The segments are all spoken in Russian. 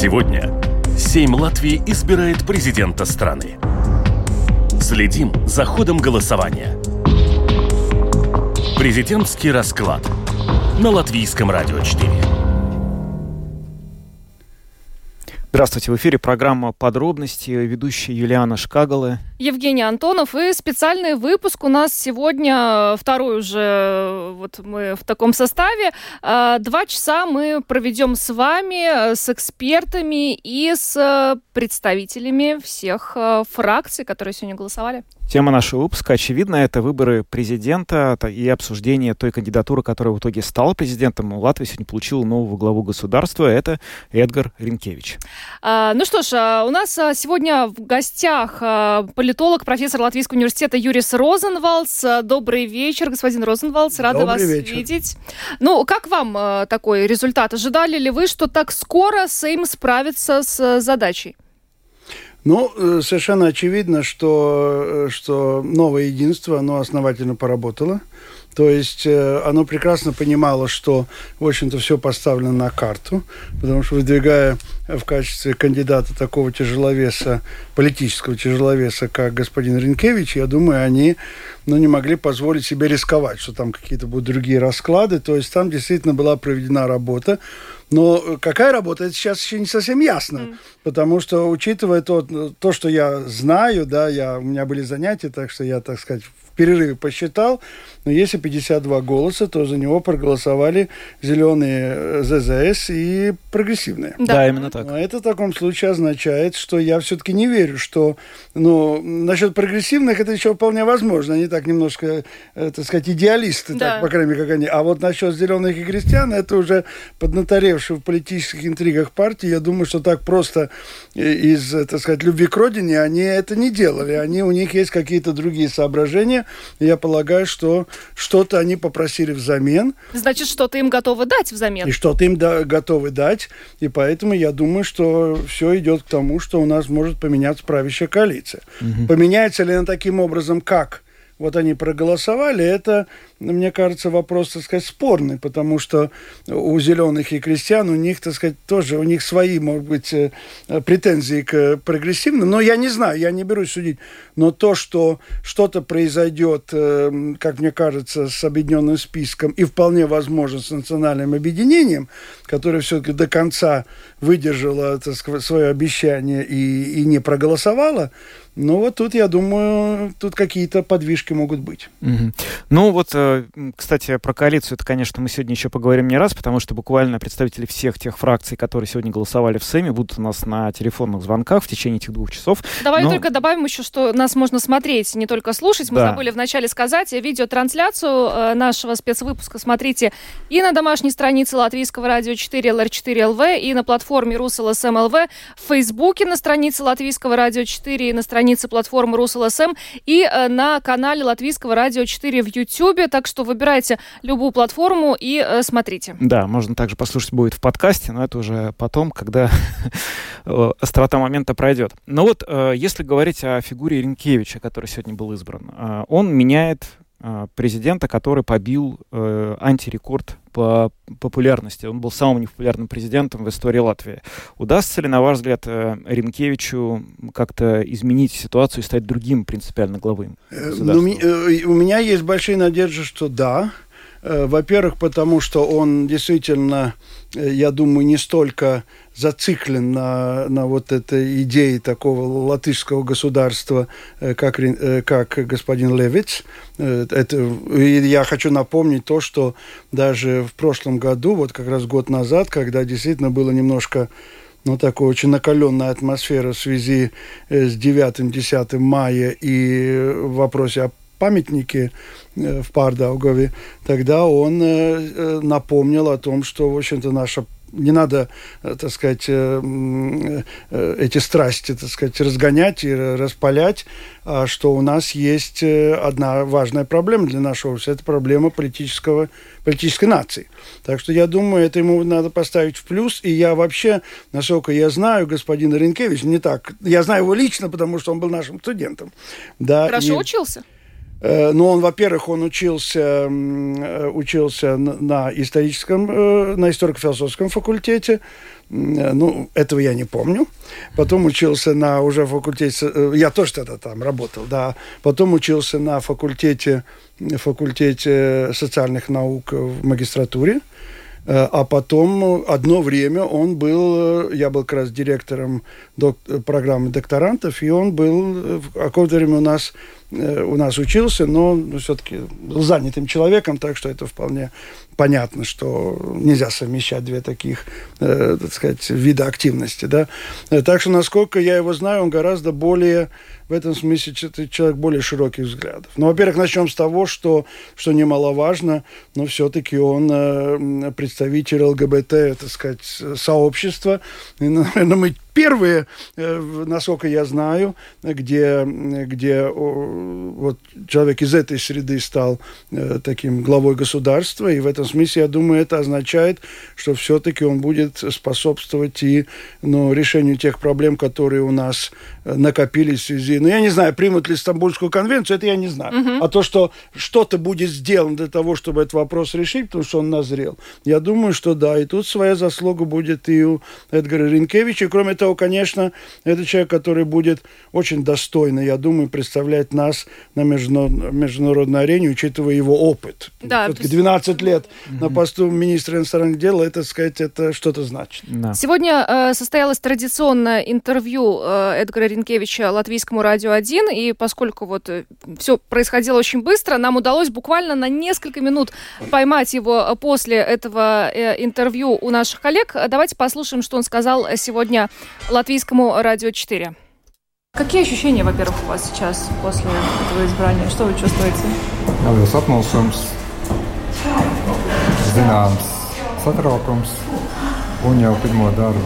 Сегодня Сейм Латвии избирает президента страны. Следим за ходом голосования. Президентский расклад на Латвийском радио 4. Здравствуйте, в эфире программа «Подробности», ведущая Юлиана Шкагала. Евгений Антонов и специальный выпуск у нас сегодня, второй уже, вот мы в таком составе. А, два часа мы проведем с вами, с экспертами и с представителями всех фракций, которые сегодня голосовали. Тема нашего выпуска, очевидно, это выборы президента и обсуждение той кандидатуры, которая в итоге стала президентом. Латвия сегодня получила нового главу государства. Это Эдгар Ринкевич. А, ну что ж, а, у нас а, сегодня в гостях а, политолог, профессор Латвийского университета Юрис Розенвалдс. Добрый вечер, господин Розенвалдс. Рада Добрый вас вечер. видеть. Ну, как вам такой результат? Ожидали ли вы, что так скоро Сейм справится с задачей? Ну, э, совершенно очевидно, что, э, что новое единство, оно основательно поработало. То есть э, оно прекрасно понимало, что, в общем-то, все поставлено на карту, потому что выдвигая в качестве кандидата такого тяжеловеса, политического тяжеловеса, как господин Ренкевич, я думаю, они ну, не могли позволить себе рисковать, что там какие-то будут другие расклады. То есть там действительно была проведена работа. Но какая работа, это сейчас еще не совсем ясно. Mm. Потому что, учитывая то, то, что я знаю, да, я, у меня были занятия, так что я, так сказать, перерыве посчитал, но если 52 голоса, то за него проголосовали зеленые э, ЗЗС и прогрессивные. Да, да именно так. А это в таком случае означает, что я все-таки не верю, что, ну, насчет прогрессивных это еще вполне возможно. Они так немножко, э, так сказать, идеалисты, да. так, по крайней мере, как они. А вот насчет зеленых и крестьян, это уже поднаторевшие в политических интригах партии. Я думаю, что так просто э, из, так сказать, любви к родине они это не делали. Они, у них есть какие-то другие соображения. Я полагаю, что что-то они попросили взамен. Значит, что-то им готовы дать взамен. И что-то им да, готовы дать. И поэтому я думаю, что все идет к тому, что у нас может поменяться правящая коалиция. Угу. Поменяется ли она таким образом, как вот они проголосовали, это мне кажется, вопрос, так сказать, спорный, потому что у зеленых и крестьян, у них, так сказать, тоже, у них свои, может быть, э, претензии к прогрессивным, но я не знаю, я не берусь судить, но то, что что-то произойдет, э, как мне кажется, с объединенным списком и вполне возможно с национальным объединением, которое все-таки до конца выдержало сказать, свое обещание и, и не проголосовало, ну вот тут, я думаю, тут какие-то подвижки могут быть. Угу. Ну вот э, кстати, про коалицию это, конечно, мы сегодня еще поговорим не раз, потому что буквально представители всех тех фракций, которые сегодня голосовали в Сэме, будут у нас на телефонных звонках в течение этих двух часов. Давай Но... только добавим еще, что нас можно смотреть, не только слушать. Мы да. забыли вначале сказать. Видеотрансляцию э, нашего спецвыпуска смотрите и на домашней странице Латвийского радио 4 LR4 LV, и на платформе РусЛСМ ЛВ, в Фейсбуке на странице Латвийского радио 4, и на странице платформы РусЛСМ, и э, на канале Латвийского радио 4 в Ютьюбе. Так что выбирайте любую платформу и э, смотрите. Да, можно также послушать будет в подкасте, но это уже потом, когда острота момента пройдет. Но вот э, если говорить о фигуре Ренкевича, который сегодня был избран, он меняет президента, который побил э, антирекорд по популярности. Он был самым непопулярным президентом в истории Латвии. Удастся ли, на ваш взгляд, э, Ренкевичу как-то изменить ситуацию и стать другим принципиально главым? Э, ну, э, у меня есть большие надежды, что да. Во-первых, потому что он действительно, я думаю, не столько зациклен на, на вот этой идее такого латышского государства, э, как, э, как господин Левиц. Э, это, и я хочу напомнить то, что даже в прошлом году, вот как раз год назад, когда действительно было немножко ну, такая очень накаленная атмосфера в связи с 9-10 мая и в вопросе о памятнике в Пардаугове, тогда он напомнил о том, что, в общем-то, наша не надо, э, так сказать, э, э, эти страсти, так сказать, разгонять и распалять, а что у нас есть одна важная проблема для нашего общества. Это проблема политического, политической нации. Так что я думаю, это ему надо поставить в плюс. И я вообще, насколько я знаю, господин Ренкевич, не так, я знаю его лично, потому что он был нашим студентом. Да, Хорошо и... учился? Э, ну, он, во-первых, он учился, э, учился на историческом, э, на историко-философском факультете. Ну, этого я не помню. Потом учился на уже факультете, я тоже тогда там работал, да. Потом учился на факультете, факультете социальных наук в магистратуре. А потом одно время он был, я был как раз директором док, программы докторантов, и он был какое-то время у нас у нас учился, но все-таки был занятым человеком, так что это вполне понятно, что нельзя совмещать две таких, э, так сказать, вида активности. Да? Э, так что, насколько я его знаю, он гораздо более в этом смысле человек более широких взглядов. Ну, во-первых, начнем с того, что, что немаловажно, но все-таки он э, представитель ЛГБТ, так сказать, сообщества. И, наверное, мы первые, э, насколько я знаю, где, где вот человек из этой среды стал э, таким главой государства, и в этом смысле, я думаю, это означает, что все-таки он будет способствовать и ну, решению тех проблем, которые у нас накопились в связи ну, я не знаю, примут ли Стамбульскую конвенцию, это я не знаю. Угу. А то, что что-то будет сделано для того, чтобы этот вопрос решить, потому что он назрел, я думаю, что да. И тут своя заслуга будет и у Эдгара Ринкевича. И кроме того, конечно, это человек, который будет очень достойно, я думаю, представлять нас на международной арене, учитывая его опыт. Да. Все-таки 12 лет угу. на посту министра иностранных дел, это, сказать, это что-то значит. Да. Сегодня э, состоялось традиционное интервью э, Эдгара Ринкевича латвийскому радио 1, и поскольку вот э, все происходило очень быстро, нам удалось буквально на несколько минут поймать его э, после этого э, интервью у наших коллег. Давайте послушаем, что он сказал сегодня латвийскому радио 4. Какие ощущения, во-первых, у вас сейчас после этого избрания? Что вы чувствуете? Liels apmulsums, zināms satraukums un jau pirmo darbu.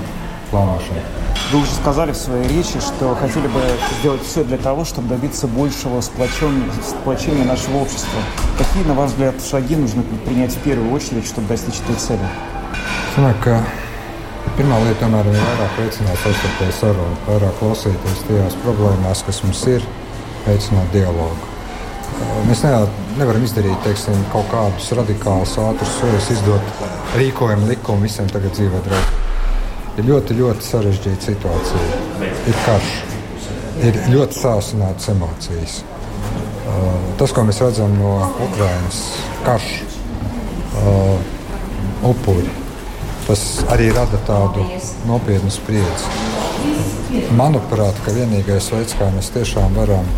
Вы уже сказали в своей речи, что хотели бы сделать все для того, чтобы добиться большего сплочения, сплочения нашего общества. Какие, на ваш взгляд, шаги нужно предпринять в первую очередь, чтобы достичь этой цели? Sanāk, pirmā lieta tomēr ir vairāk veicināt savstarpēju sarunu, vairāk klausīties tajās problēmās, kas mums ir, veicināt dialogu. Mēs ne, nevaram izdarīt teiksim, kaut kādus radikālus, ātrus soļus, izdot rīkojumu likumu visiem tagad dzīvot draudzīgi ir ļoti, ļoti sarežģīta situācija. Ir karš, ir ļoti sāsinātas emocijas. Tas, ko mēs redzam no Ukrainas, karš, upuri, tas arī rada tādu nopietnu spriedzi. Manuprāt, ka vienīgais veids, kā mēs tiešām varam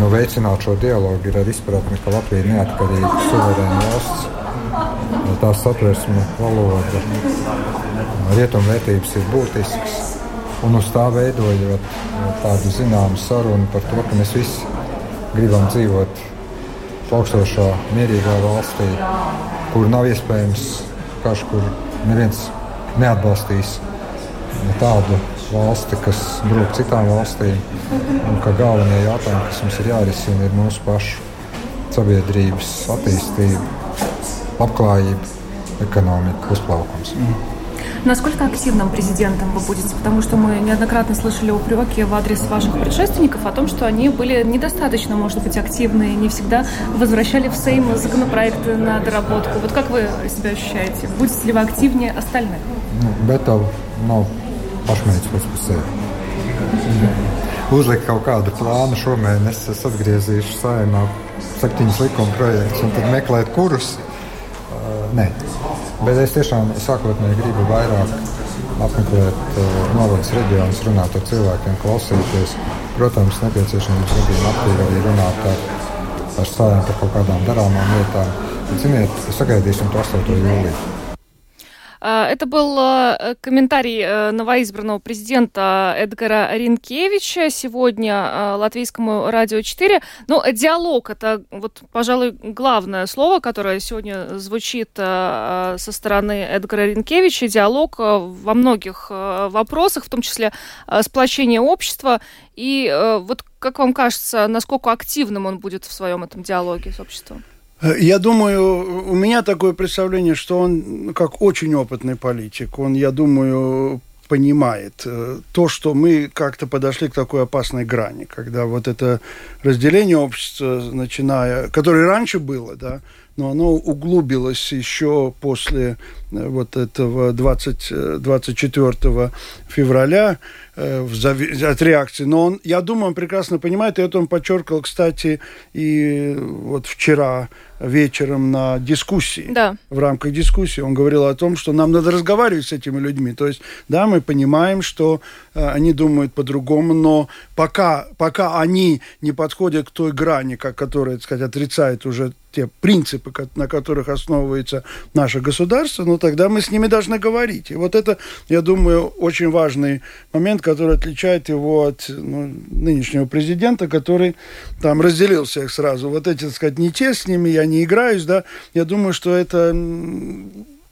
nu, veicināt šo dialogu, ir ar izpratni, ka Latvija ir neatkarīga, suverēna valsts tās satversme, valoda, rietumvērtības ir būtisks. Un uz tā veidojot tādu zināmu sarunu par to, ka mēs visi gribam dzīvot plaukstošā, mierīgā valstī, kur nav iespējams karš, kur neviens neatbalstīs tādu valsti, kas brūk citām valstīm. Un ka galvenie jautājumi, kas mums ir jārisina, ir mūsu pašu sabiedrības attīstība, labklājība, ekonomika, uzplaukums. Mm. Насколько активным президентом вы будете? Потому что мы неоднократно слышали упреки в адрес ваших предшественников о том, что они были недостаточно, может быть, активны, не всегда возвращали в Сейм законопроекты на доработку. Вот как вы себя ощущаете? Будете ли вы активнее остальных? Tev nav pašmērķis pats par sevi. Uzlikt kaut kādu plānu šomēnes, es atgriezīšu saimā septiņus likuma projektus un tad meklēt kurus. Uh, nē. Bet es tiešām sākotnēji gribu vairāk apmeklēt uh, novadas reģionus, runāt ar cilvēkiem, klausīties. Protams, nepieciešams gadījumā aktīvi arī runāt ar, ar saviem par kaut kādām darāmām lietām. Ziniet, sagaidīsim to 8. jūliju. А, это был э, комментарий э, новоизбранного президента Эдгара Ринкевича сегодня э, латвийскому радио 4. Но диалог — это, вот, пожалуй, главное слово, которое сегодня звучит со стороны Эдгара Ринкевича. Диалог во многих вопросах, в том числе сплочение общества. И вот как вам кажется, насколько активным он будет в своем этом диалоге с обществом? Э, я думаю, у меня такое представление, что он как очень опытный политик. Он, я думаю, понимает то, что мы как-то подошли к такой опасной грани, когда вот это разделение общества, начиная, которое раньше было, да, но оно углубилось еще после э, вот этого 20, 24 э, февраля э, от реакции. Но он, я думаю, он прекрасно понимает, и это он подчеркивал, кстати, и вот вчера вечером на дискуссии, да. в рамках дискуссии. Он говорил о том, что нам надо разговаривать с этими людьми. То есть, да, мы понимаем, что э, они думают по-другому, но пока, пока они не подходят к той грани, как, которая, так сказать, отрицает уже те принципы, на которых основывается наше государство, ну тогда мы с ними должны говорить. И вот это, я думаю, очень важный момент, который отличает его от ну, нынешнего президента, который там разделил всех сразу. Вот эти, так сказать, не те с ними, я не играюсь, да, я думаю, что это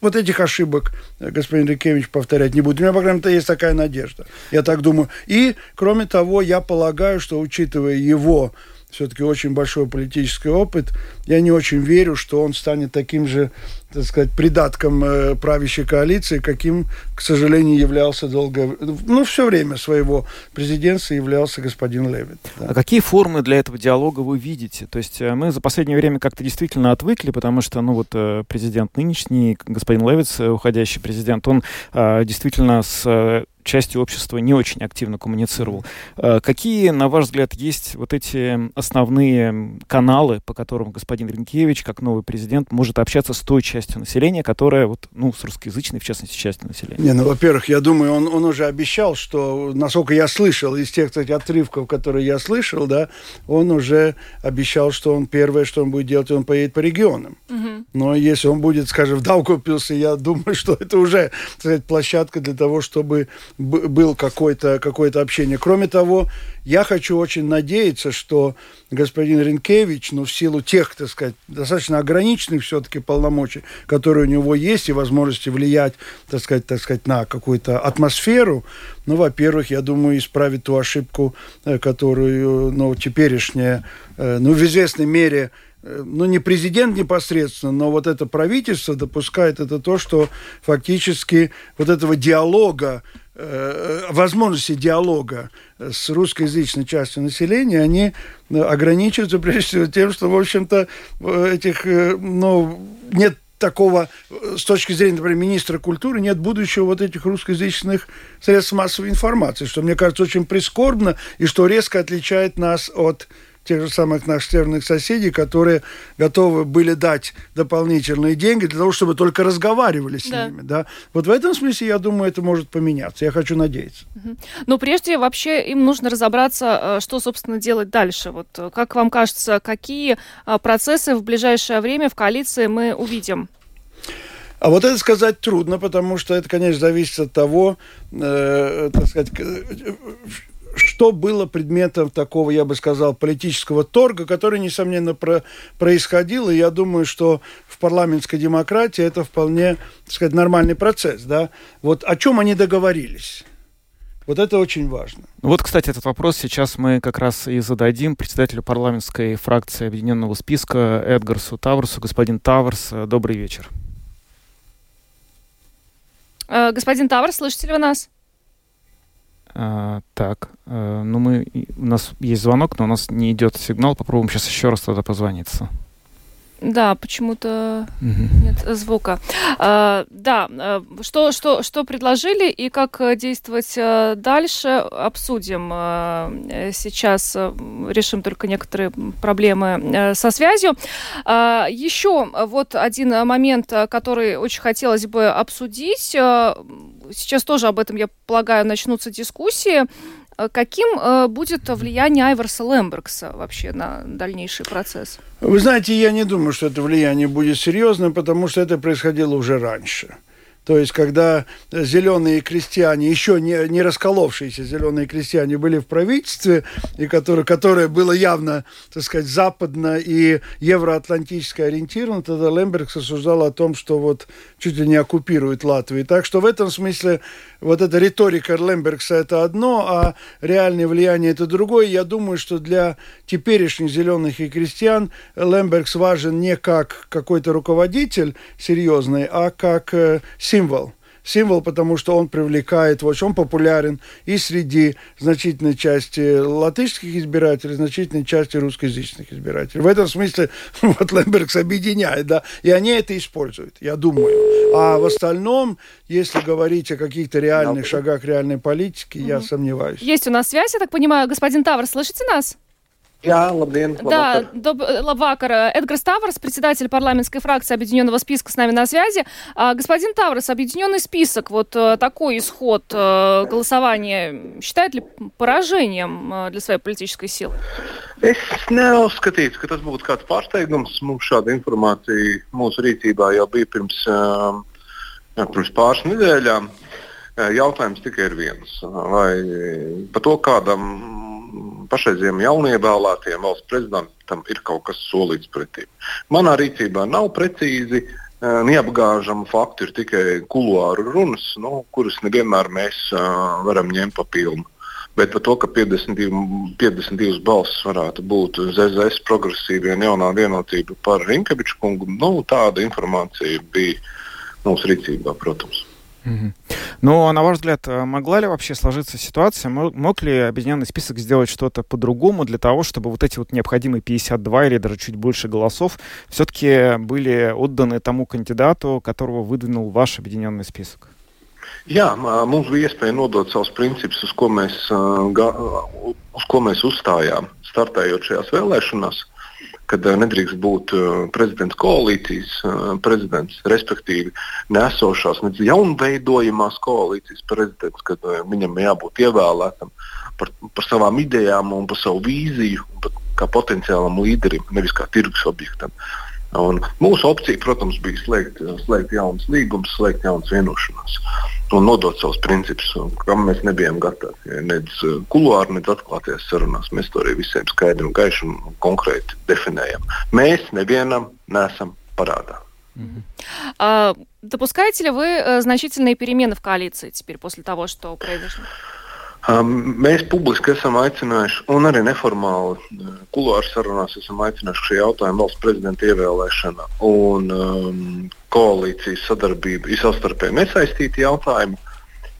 вот этих ошибок господин Рикевич повторять не будет. У меня, по крайней мере, есть такая надежда. Я так думаю. И, кроме того, я полагаю, что, учитывая его все-таки очень большой политический опыт. Я не очень верю, что он станет таким же, так сказать, придатком э, правящей коалиции, каким, к сожалению, являлся долго, ну, все время своего президентства являлся господин Левит. Да. А какие формы для этого диалога вы видите? То есть э, мы за последнее время как-то действительно отвыкли, потому что, ну, вот э, президент нынешний, господин Левиц, уходящий президент, он действительно с частью общества не очень активно коммуницировал. Э, какие, на ваш взгляд, есть вот эти основные каналы, по которым господин Ренкевич, как новый президент, может общаться с той частью населения, которая, вот, ну, с русскоязычной, в частности, частью населения? Не, ну, во-первых, я думаю, он, он уже обещал, что, насколько я слышал, из тех, кстати, отрывков, которые я слышал, да, он уже обещал, что он первое, что он будет делать, он поедет по регионам. Угу. Но если он будет, скажем, в Даугавпилсе, я думаю, что это уже, сказать, площадка для того, чтобы был какое-то какое общение. Кроме того, я хочу очень надеяться, что господин Ренкевич, ну, в силу тех, так сказать, достаточно ограниченных все-таки полномочий, которые у него есть, и возможности влиять, так сказать, так сказать, на какую-то атмосферу, ну, во-первых, я думаю, исправить ту ошибку, э, которую, ну, теперешняя, э, ну, в известной мере, э, ну, не президент непосредственно, но вот это правительство допускает это то, что фактически вот этого диалога возможности диалога с русскоязычной частью населения, они э, ограничиваются прежде всего тем, что, в общем-то, этих, э, ну, нет такого, с точки зрения, например, министра культуры, нет будущего вот этих русскоязычных средств массовой информации, что, мне кажется, очень прискорбно и что резко отличает нас от тех же самых наших северных соседей, которые готовы были дать дополнительные деньги для того, чтобы только разговаривали с да. ними. Да? Вот в этом смысле, я думаю, это может поменяться. Я хочу надеяться. Но прежде вообще им нужно разобраться, э, что, собственно, делать дальше. Вот э, как вам кажется, какие э, процессы в ближайшее время в коалиции мы увидим? А вот это сказать трудно, потому что это, конечно, зависит от того, э, так сказать, что было предметом такого, я бы сказал, политического торга, который, несомненно, про происходил, и я думаю, что в парламентской демократии это вполне, так сказать, нормальный процесс, да. Вот о чем они договорились? Вот это очень важно. Вот, кстати, этот вопрос сейчас мы как раз и зададим председателю парламентской фракции Объединенного списка Эдгарсу Таврсу. Господин Таврс, добрый вечер. Э, господин Таврс, слышите ли вы нас? А, так, а, ну мы, у нас есть звонок, но у нас не идет сигнал. Попробуем сейчас еще раз тогда позвониться. Да, почему-то угу. нет звука. А, да, э, что, что, что предложили и как действовать э, дальше, обсудим. Э, сейчас решим только некоторые проблемы со связью. А, еще вот один момент, который очень хотелось бы обсудить. Сейчас тоже об этом, я полагаю, начнутся дискуссии. Э, каким э, будет влияние Айверса Лембергса вообще на дальнейший процесс? Вы знаете, я не думаю, что это влияние будет серьезным, потому что это происходило уже раньше. То есть, когда зеленые крестьяне, еще не, не расколовшиеся зеленые крестьяне были в правительстве, и которые, которое было явно, так сказать, западно и евроатлантически ориентировано, тогда Лембергс осуждал о том, что вот чуть ли не оккупирует Латвию. Так что в этом смысле вот эта риторика Лембергса это одно, а реальное влияние это другое. Я думаю, что для теперешних зеленых и крестьян Лембергс важен не как какой-то руководитель серьезный, а как символ э, символ потому что он привлекает, вот он популярен и среди значительной части латышских избирателей, значительной части русскоязычных избирателей. В этом смысле вот Лембергс объединяет, да, и они это используют, я думаю. А в остальном, если говорить о каких-то реальных шагах реальной политики, угу. я сомневаюсь. Есть у нас связь, я так понимаю, господин Тавр, слышите нас? Jā, labdien! Да, доб... Лавакар. Эдгар Ставрос, председатель парламентской фракции Объединенного списка, с нами на связи. А, господин Таврос, Объединенный список, вот э, такой исход э, голосования, считает ли поражением э, для своей политической силы? Es neuzskatītu, ka tas būtu kāds pārsteigums. Mums šāda informācija mūsu rīcībā jau bija pirms, pirms pāris nedēļām. Jautājums tikai ir viens. Vai par to kādam pašreizējiem jaunievēlētajiem valsts prezidentam ir kaut kas solīts pretī. Manā rīcībā nav precīzi uh, neapgāžama fakti, ir tikai kuluāru runas, nu, kuras nevienmēr mēs uh, varam ņemt pa pilnu. Bet par to, ka 52, 52 balsis varētu būt ZZS progresīvie un jaunā vienotība par Rinkeviču kungu, nu, tāda informācija bija mūsu rīcībā, protams. Но, на ваш взгляд, э, могла ли вообще сложиться ситуация, мог ли объединенный список сделать что-то по-другому для того, чтобы вот эти вот необходимые 52 или даже чуть больше голосов все-таки были отданы тому кандидату, которого выдвинул ваш объединенный список? Jā, mums bija iespēja nodot savus principus, uz ko mēs, uz ko mēs uzstājām, startējot šajās vēlēšanās. Uh, kad uh, nedrīkst būt uh, prezidents koalīcijas uh, prezidents, respektīvi nesošās, ne jaunveidojamās koalīcijas prezidents, kad uh, viņam jābūt ievēlētam par, par savām idejām un par savu vīziju, kā potenciālam līderim, nevis kā tirgus objektam. Un mūsu opcija, protams, bija slēgt, slēgt jaunas līgumus, slēgt jaunas vienošanās un nodot savus principus, kam mēs nebijām gatavi. Nec uh, kuluāri, nec atklātajās sarunās. Mēs to arī visiem skaidri un gaiši un konkrēti definējam. Mēs nevienam nesam парада. А, допускаете ли вы э, значительные перемены в коалиции теперь после того, что произошло? Um, mēs publiski esam aicinājuši, un arī neformāli uh, kuluāru sarunās esam aicinājuši šī jautājuma valsts prezidenta ievēlēšana un um, koalīcijas sadarbība ir savstarpēji nesaistīti jautājumi.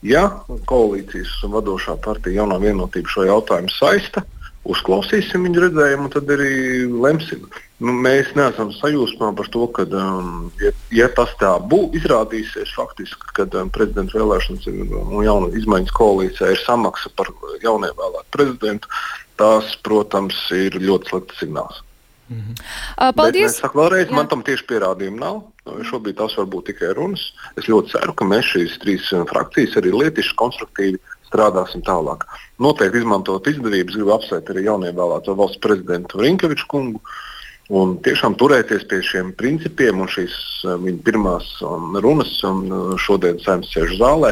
Ja koalīcijas vadošā partija jaunā vienotība šo jautājumu saista, uzklausīsim viņu redzējumu un tad arī lemsim. Nu, mēs neesam sajūsmā par to, ka, um, ja, ja tas tā būs, izrādīsies faktiski, kad um, prezidenta vēlēšanas ir, un jauna izmaiņas koalīcijā ir samaksa par jaunievēlētu prezidentu, tas, protams, ir ļoti slikts signāls. Mm -hmm. uh, paldies! Bet, saku, vēlreiz, Jā. man tam tieši pierādījumu nav. Šobrīd tas var būt tikai runas. Es ļoti ceru, ka mēs šīs trīs frakcijas arī lietišķi, konstruktīvi strādāsim tālāk. Noteikti izmantot izdevības, gribu apsveikt arī jaunievēlēto valsts prezidentu Rinkeviču kungu. Un tiešām turēties pie šiem principiem un šīs uh, viņa pirmās um, runas, un uh, šodien saimnes sēž zālē,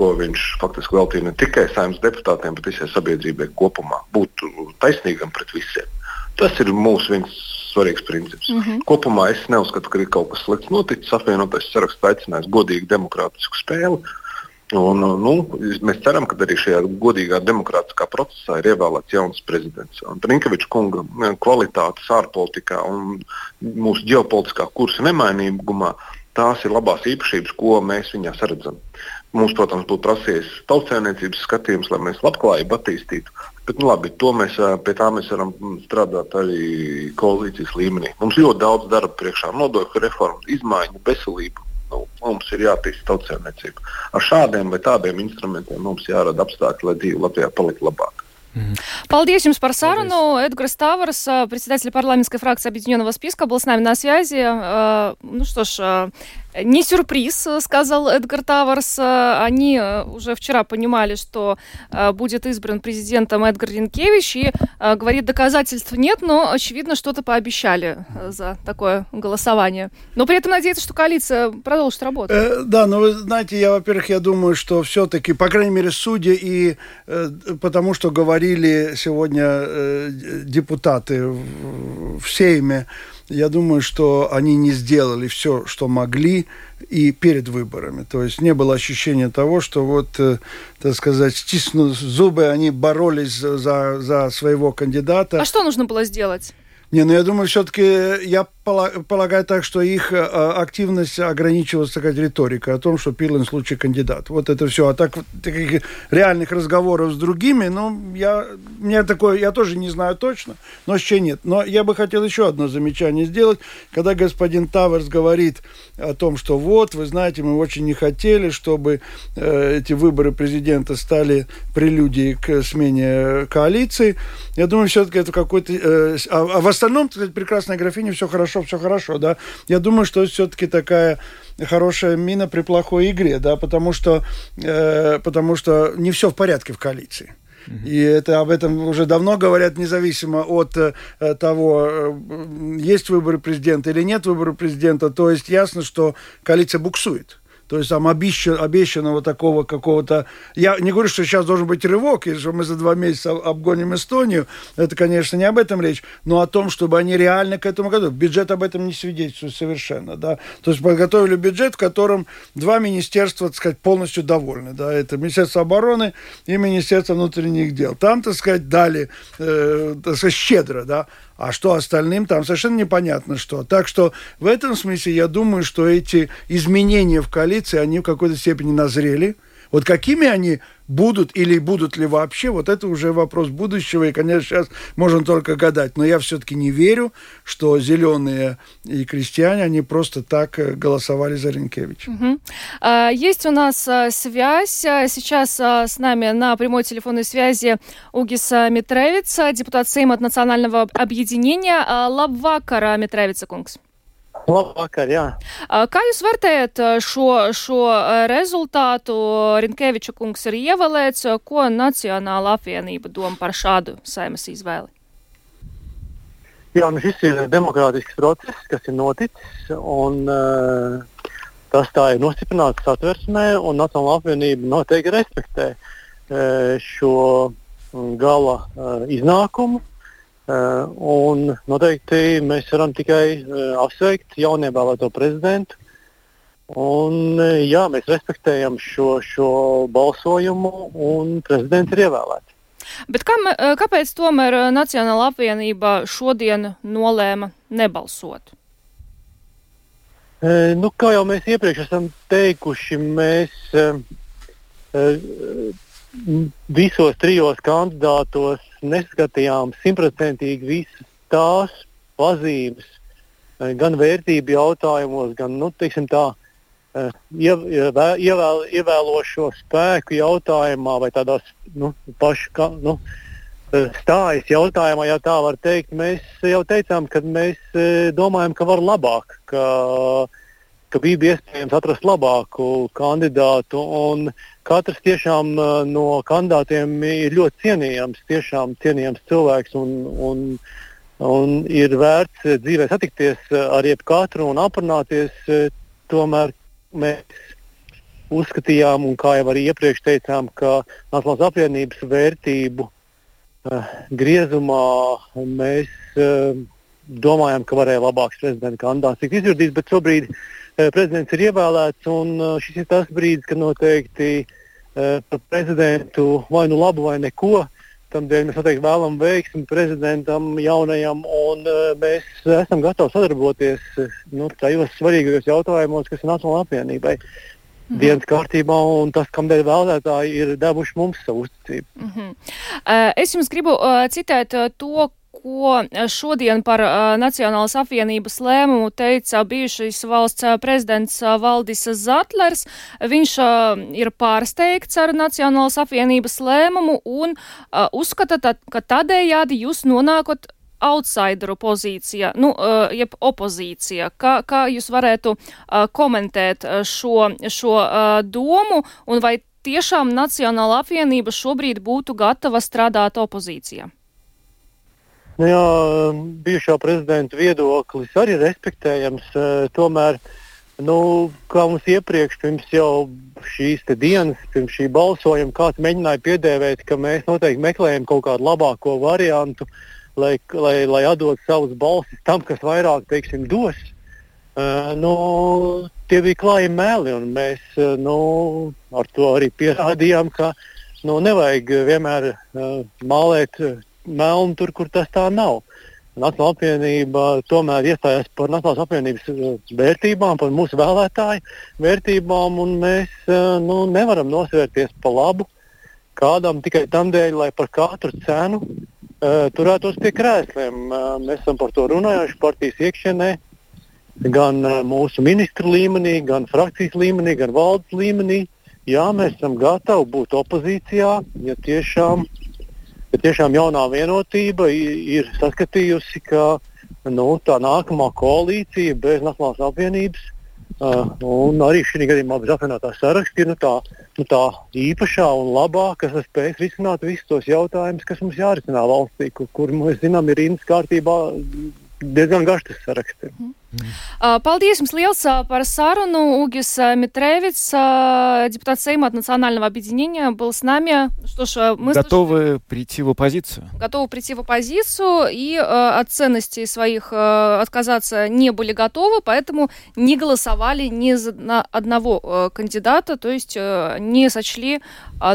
ko viņš faktiski veltīja ne tikai saimnes deputātiem, bet visai sabiedrībai kopumā. Būt taisnīgam pret visiem. Tas ir mūsu viens svarīgs princips. Mm -hmm. Kopumā es neuzskatu, ka ir kaut kas slikts noticis. Apvienotais saraksts aicinājis godīgu demokrātisku spēli. Un, nu, mēs ceram, ka arī šajā godīgā demokrātiskā procesā ir ievēlēts jauns prezidents. Brinkeviča kunga kvalitātes ārpolitikā un mūsu ģeopolitiskā kursa nemainīgumā tās ir labās īpašības, ko mēs viņā redzam. Mums, protams, būtu prasījis tautsēmniecības skatījums, lai mēs labklājību attīstītu. Bet, nu, labi, mēs, pie tā mēs varam strādāt arī koalīcijas līmenī. Mums ļoti daudz darba priekšā, nodokļu reforma, izmaiņu, veselību. Nu, mums ir jātīsta tautsēmniecība. Ar šādiem vai tādiem instrumentiem mums jārada apstākļi, lai dzīve Latvijā paliktu labāka. Paldies jums par sarunu. Эдгар Ставрос, председатель парламентской фракции Объединенного списка, был с нами на связи. Ну что ж, Не сюрприз, сказал Эдгар Таварс. Они э, уже вчера понимали, что э, будет избран президентом Эдгар Ренкевич, и э, говорит, доказательств нет, но, очевидно, что-то пообещали за такое голосование. Но при этом надеется, что коалиция продолжит работать. Э, да, но вы знаете, я, во-первых, я думаю, что все-таки, по крайней мере, судьи и э, потому что говорили сегодня э, депутаты в, в Сейме, я думаю, что они не сделали все, что могли и перед выборами. То есть не было ощущения того, что вот, э, так сказать, стиснув зубы, они боролись за, за своего кандидата. А что нужно было сделать? Не, ну я думаю, все-таки я полагаю так, что их э, активность ограничивалась, так сказать, риторикой о том, что Пилин в случае кандидат. Вот это все. А так таких реальных разговоров с другими, ну, я, мне такое, я тоже не знаю точно, но еще нет. Но я бы хотел еще одно замечание сделать. Когда господин Таверс говорит о том, что вот, вы знаете, мы очень не хотели, чтобы э, эти выборы президента стали прелюдией к смене коалиции, я думаю, все-таки это какой-то... Э, а, а остальном, так сказать, прекрасная графиня, все хорошо, все хорошо, да. Я думаю, что все-таки такая хорошая мина при плохой игре, да, потому что, э, потому что не все в порядке в коалиции. И это об этом уже давно говорят, независимо от э, того, э, есть выборы президента или нет выборов президента. То есть ясно, что коалиция буксует. То есть там обещан, обещанного такого какого-то... Я не говорю, что сейчас должен быть рывок, и что мы за два месяца обгоним Эстонию. Это, конечно, не об этом речь, но о том, чтобы они реально к этому готовы. Бюджет об этом не свидетельствует совершенно. Да? То есть подготовили бюджет, в котором два министерства, так сказать, полностью довольны. Да? Это Министерство обороны и Министерство внутренних дел. Там, так сказать, дали э, так сказать, щедро. Да? А что остальным там совершенно непонятно что. Так что в этом смысле я думаю, что эти изменения в коалиции, они в какой-то степени назрели. Вот какими они будут или будут ли вообще, вот это уже вопрос будущего, и, конечно, сейчас можно только гадать. Но я все-таки не верю, что зеленые и крестьяне, они просто так э, голосовали за Ренкевича. Угу. Есть у нас а, связь. Сейчас а, с нами на прямой телефонной связи Угис Митревиц, депутат Сейма от Национального объединения. Лабвакара Митревица Кунгс. Labvakar, jā. Kā jūs vērtējat šo, šo rezultātu? Rinkeviča kungs ir ievēlēts. Ko Nacionāla apvienība doma par šādu saimas izvēli? Jā, nu šis ir demokrātisks process, kas ir noticis. Un, uh, tas tā ir nostiprināts satversmē, un Nacionāla apvienība noteikti respektē uh, šo gala uh, iznākumu. Eh, un noteikti mēs varam tikai eh, apsveikt jaunievēlēto prezidentu. Un, eh, jā, mēs respektējam šo, šo balsojumu, un prezidents ir ievēlēts. Bet kam, kāpēc tomēr Nacionāla apvienība šodien nolēma nebalsot? E, nu, kā jau mēs iepriekš esam teikuši, mēs e, e, visos trijos kandidātos neskatījām simtprocentīgi visas tās pazīmes, eh, gan vērtību jautājumos, gan nu, tā, eh, ievēl, ievēlošo spēku jautājumā vai tādās nu, pašu nu, eh, stājas jautājumā, ja tā var teikt. Mēs jau teicām, ka mēs domājam, ka var labāk. Ka, ka bija iespējams atrast labāku kandidātu. Katrs tiešām no kandidātiem ir ļoti cienījams, tiešām cienījams cilvēks un, un, un ir vērts dzīvē satikties ar jebkatru un aprunāties. Tomēr mēs uzskatījām, un kā jau arī iepriekš teicām, ka Nacionālās apvienības vērtību uh, griezumā mēs uh, domājam, ka varēja labāks prezidenta kandidāts tikt izvirzīts, bet šobrīd uh, prezidents ir ievēlēts, un šis ir tas brīdis, kad noteikti par prezidentu vai nu labu vai neko. Tādēļ mēs noteikti vēlamies veiksmi prezidentam jaunajam, un mēs esam gatavi sadarboties nu, tajos svarīgajos jautājumos, kas ir Nacionālajai apvienībai. Mm -hmm. dienas kārtībā, un tas, kam dēļ vēlētāji ir devuši mums savu uzticību. Mm -hmm. Es jums gribu uh, citēt to, ko eh, šodien par uh, Nacionālas apvienības lēmumu teica bijušais valsts uh, prezidents Valdis Zatlers. Viņš ir pārsteigts ar Nacionālas apvienības lēmumu un uzskata, ka tādējādi jūs nonākot outsideru pozīcija, nu, jeb opozīcija. Kā, kā jūs varētu komentēt šo, šo domu un vai tiešām Nacionāla apvienība šobrīd būtu gatava strādāt opozīcijā? Nu, jā, bijušā prezidenta viedoklis arī respektējams. Eh, tomēr, nu, kā mums iepriekš, pirms šīs dienas, pirms šī balsojuma, kāds mēģināja piedēvēt, ka mēs noteikti meklējam kaut kādu labāko variantu, lai, lai, lai atdotu savus balsis tam, kas vairāk teiksim, dos. Uh, nu, tie bija klāji meli, un mēs uh, nu, ar to arī pierādījām, ka nu, nevajag vienmēr uh, mālēt melnu tur, kur tas tā nav. Nacionāla apvienība tomēr iestājās par Nacionālās apvienības vērtībām, par mūsu vēlētāju vērtībām, un mēs nu, nevaram nosvērties pa labu kādam tikai tam dēļ, lai par katru cenu uh, turētos pie krēsliem. Uh, mēs esam par to runājuši partijas iekšienē, gan uh, mūsu ministru līmenī, gan frakcijas līmenī, gan valdes līmenī. Jā, mēs esam gatavi būt opozīcijā, ja tiešām, ja tiešām jaunā vienotība ir saskatījusi, ka nu, tā nākamā koalīcija bez Nacionālās apvienības Uh, un arī šī gadījumā bez apvienotā saraksta ir nu, tā, nu, tā īpašā un labā, kas spēj risināt visus tos jautājumus, kas mums jārisina valstī, kur, kur mēs zinām, ir rindas kārtībā diezgan garš tas saraksts. Mm. Paldies jums liels par sarunu. Угис Митревец, депутат Сейма от Национального объединения, был с нами. Что ж, мы готовы слышали, прийти в оппозицию. Готовы прийти в оппозицию и от ценностей своих отказаться не были готовы, поэтому не голосовали ни за одного кандидата, то есть не сочли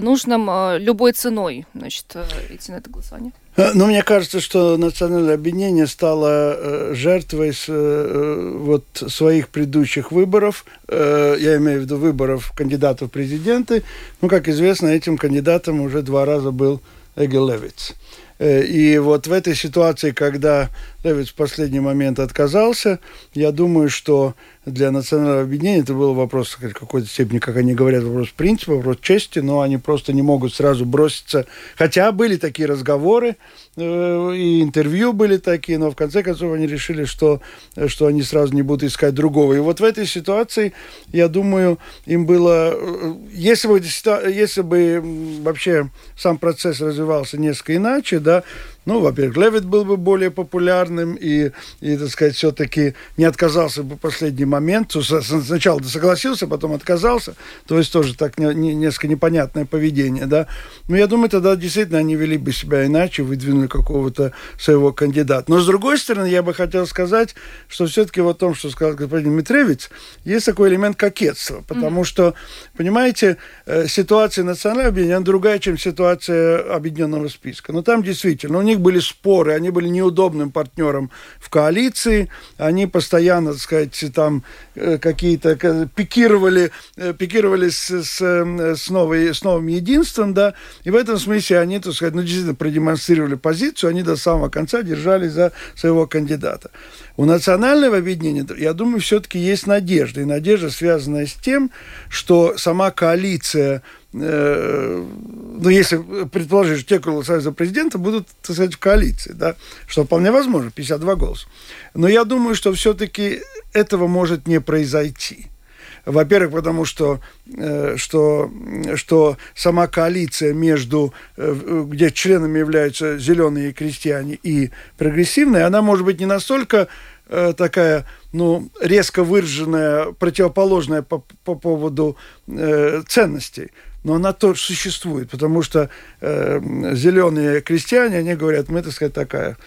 нужным любой ценой значит, идти на это голосование. Э, ну, мне кажется, что национальное объединение стало э, жертвой с, э, вот, своих предыдущих выборов. Я имею в виду выборов кандидатов в президенты. Ну, как известно, этим кандидатом уже два раза был Эгел Левиц. И вот в этой ситуации, когда Левиц в последний момент отказался, я думаю, что для национального объединения это был вопрос в какой-то степени, как они говорят, вопрос принципа, вопрос чести, но они просто не могут сразу броситься. Хотя были такие разговоры, э, и интервью были такие, но в конце концов они решили, что, что они сразу не будут искать другого. И вот в этой ситуации, я думаю, им было... Э, если бы, если бы вообще сам процесс развивался несколько иначе, да, ну, во-первых, Левит был бы более популярным и, и так сказать, все-таки не отказался бы в последний момент. Сначала согласился, потом отказался. То есть тоже так не, не, несколько непонятное поведение, да. Но я думаю, тогда действительно они вели бы себя иначе, выдвинули какого-то своего кандидата. Но, с другой стороны, я бы хотел сказать, что все-таки в том, что сказал господин Митревич, есть такой элемент кокетства. Потому mm-hmm. что, понимаете, э, ситуация национального объединения другая, чем ситуация объединенного списка. Но там действительно, у них были споры, они были неудобным партнером в коалиции, они постоянно, так сказать, там э, какие-то пикировали, э, пикировали с, с, с, новой, с новым единством, да, и в этом смысле они, так сказать, ну, действительно продемонстрировали позицию, они до самого конца держались за своего кандидата. У национального объединения, я думаю, все-таки есть надежда, и надежда, связанная с тем, что сама коалиция Э, ну, если предположить, что те, кто голосуют за президента, будут, так сказать, в коалиции, да, что вполне возможно, 52 голоса. Но я думаю, что все-таки этого может не произойти. Во-первых, потому что, э, что, что сама коалиция между, э, где членами являются зеленые крестьяне и прогрессивные, она может быть не настолько такая, ну, резко выраженная, противоположная по, по поводу э, ценностей но она тоже существует, потому что э, зеленые крестьяне, они говорят, мы, так сказать, такая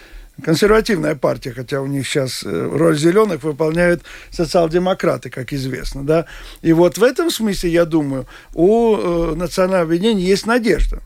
консервативная партия, хотя у них сейчас э, роль зеленых выполняют социал-демократы, как известно, да. И вот в этом смысле, я думаю, у э, национального объединения есть надежда.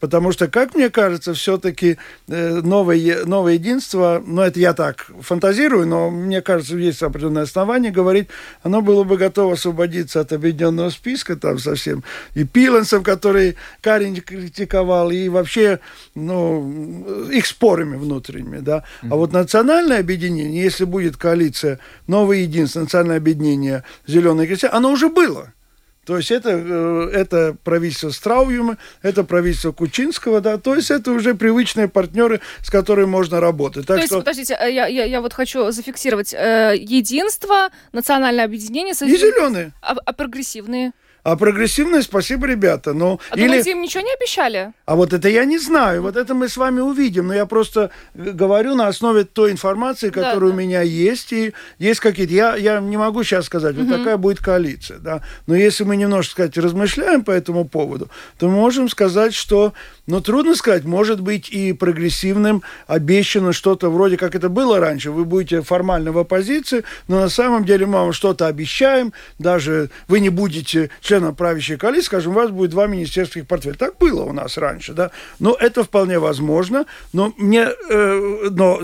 Потому что, как мне кажется, все-таки э, новое, новое единство, ну это я так фантазирую, но мне кажется, есть определенное основание говорить, оно было бы готово освободиться от объединенного списка там совсем, и Пиленсом, который Карин критиковал, и вообще, ну, их спорами внутренними, да. А вот национальное объединение, если будет коалиция новое единство, национальное объединение зеленые крестьяне, оно уже было. То есть это, э, это правительство Страуюма, это правительство Кучинского, да, то есть это уже привычные партнеры, с которыми можно работать. Так то есть, что... подождите, э, я, я, я вот хочу зафиксировать. Э, единство, национальное объединение... И зеленые. А, а прогрессивные? А прогрессивные, спасибо, ребята. Но а или... думаете, им ничего не обещали? А вот это я не знаю. Вот это мы с вами увидим. Но я просто говорю на основе той информации, которая да, да. у меня есть. И есть какие-то... Я, я не могу сейчас сказать, вот угу. такая будет коалиция. Да? Но если мы немножко, сказать, размышляем по этому поводу, то мы можем сказать, что но трудно сказать, может быть и прогрессивным обещано что-то вроде как это было раньше. Вы будете формально в оппозиции, но на самом деле мы вам что-то обещаем, даже вы не будете членом правящей коалиции, скажем, у вас будет два министерских портфеля. Так было у нас раньше, да. Но это вполне возможно, но мне, э, но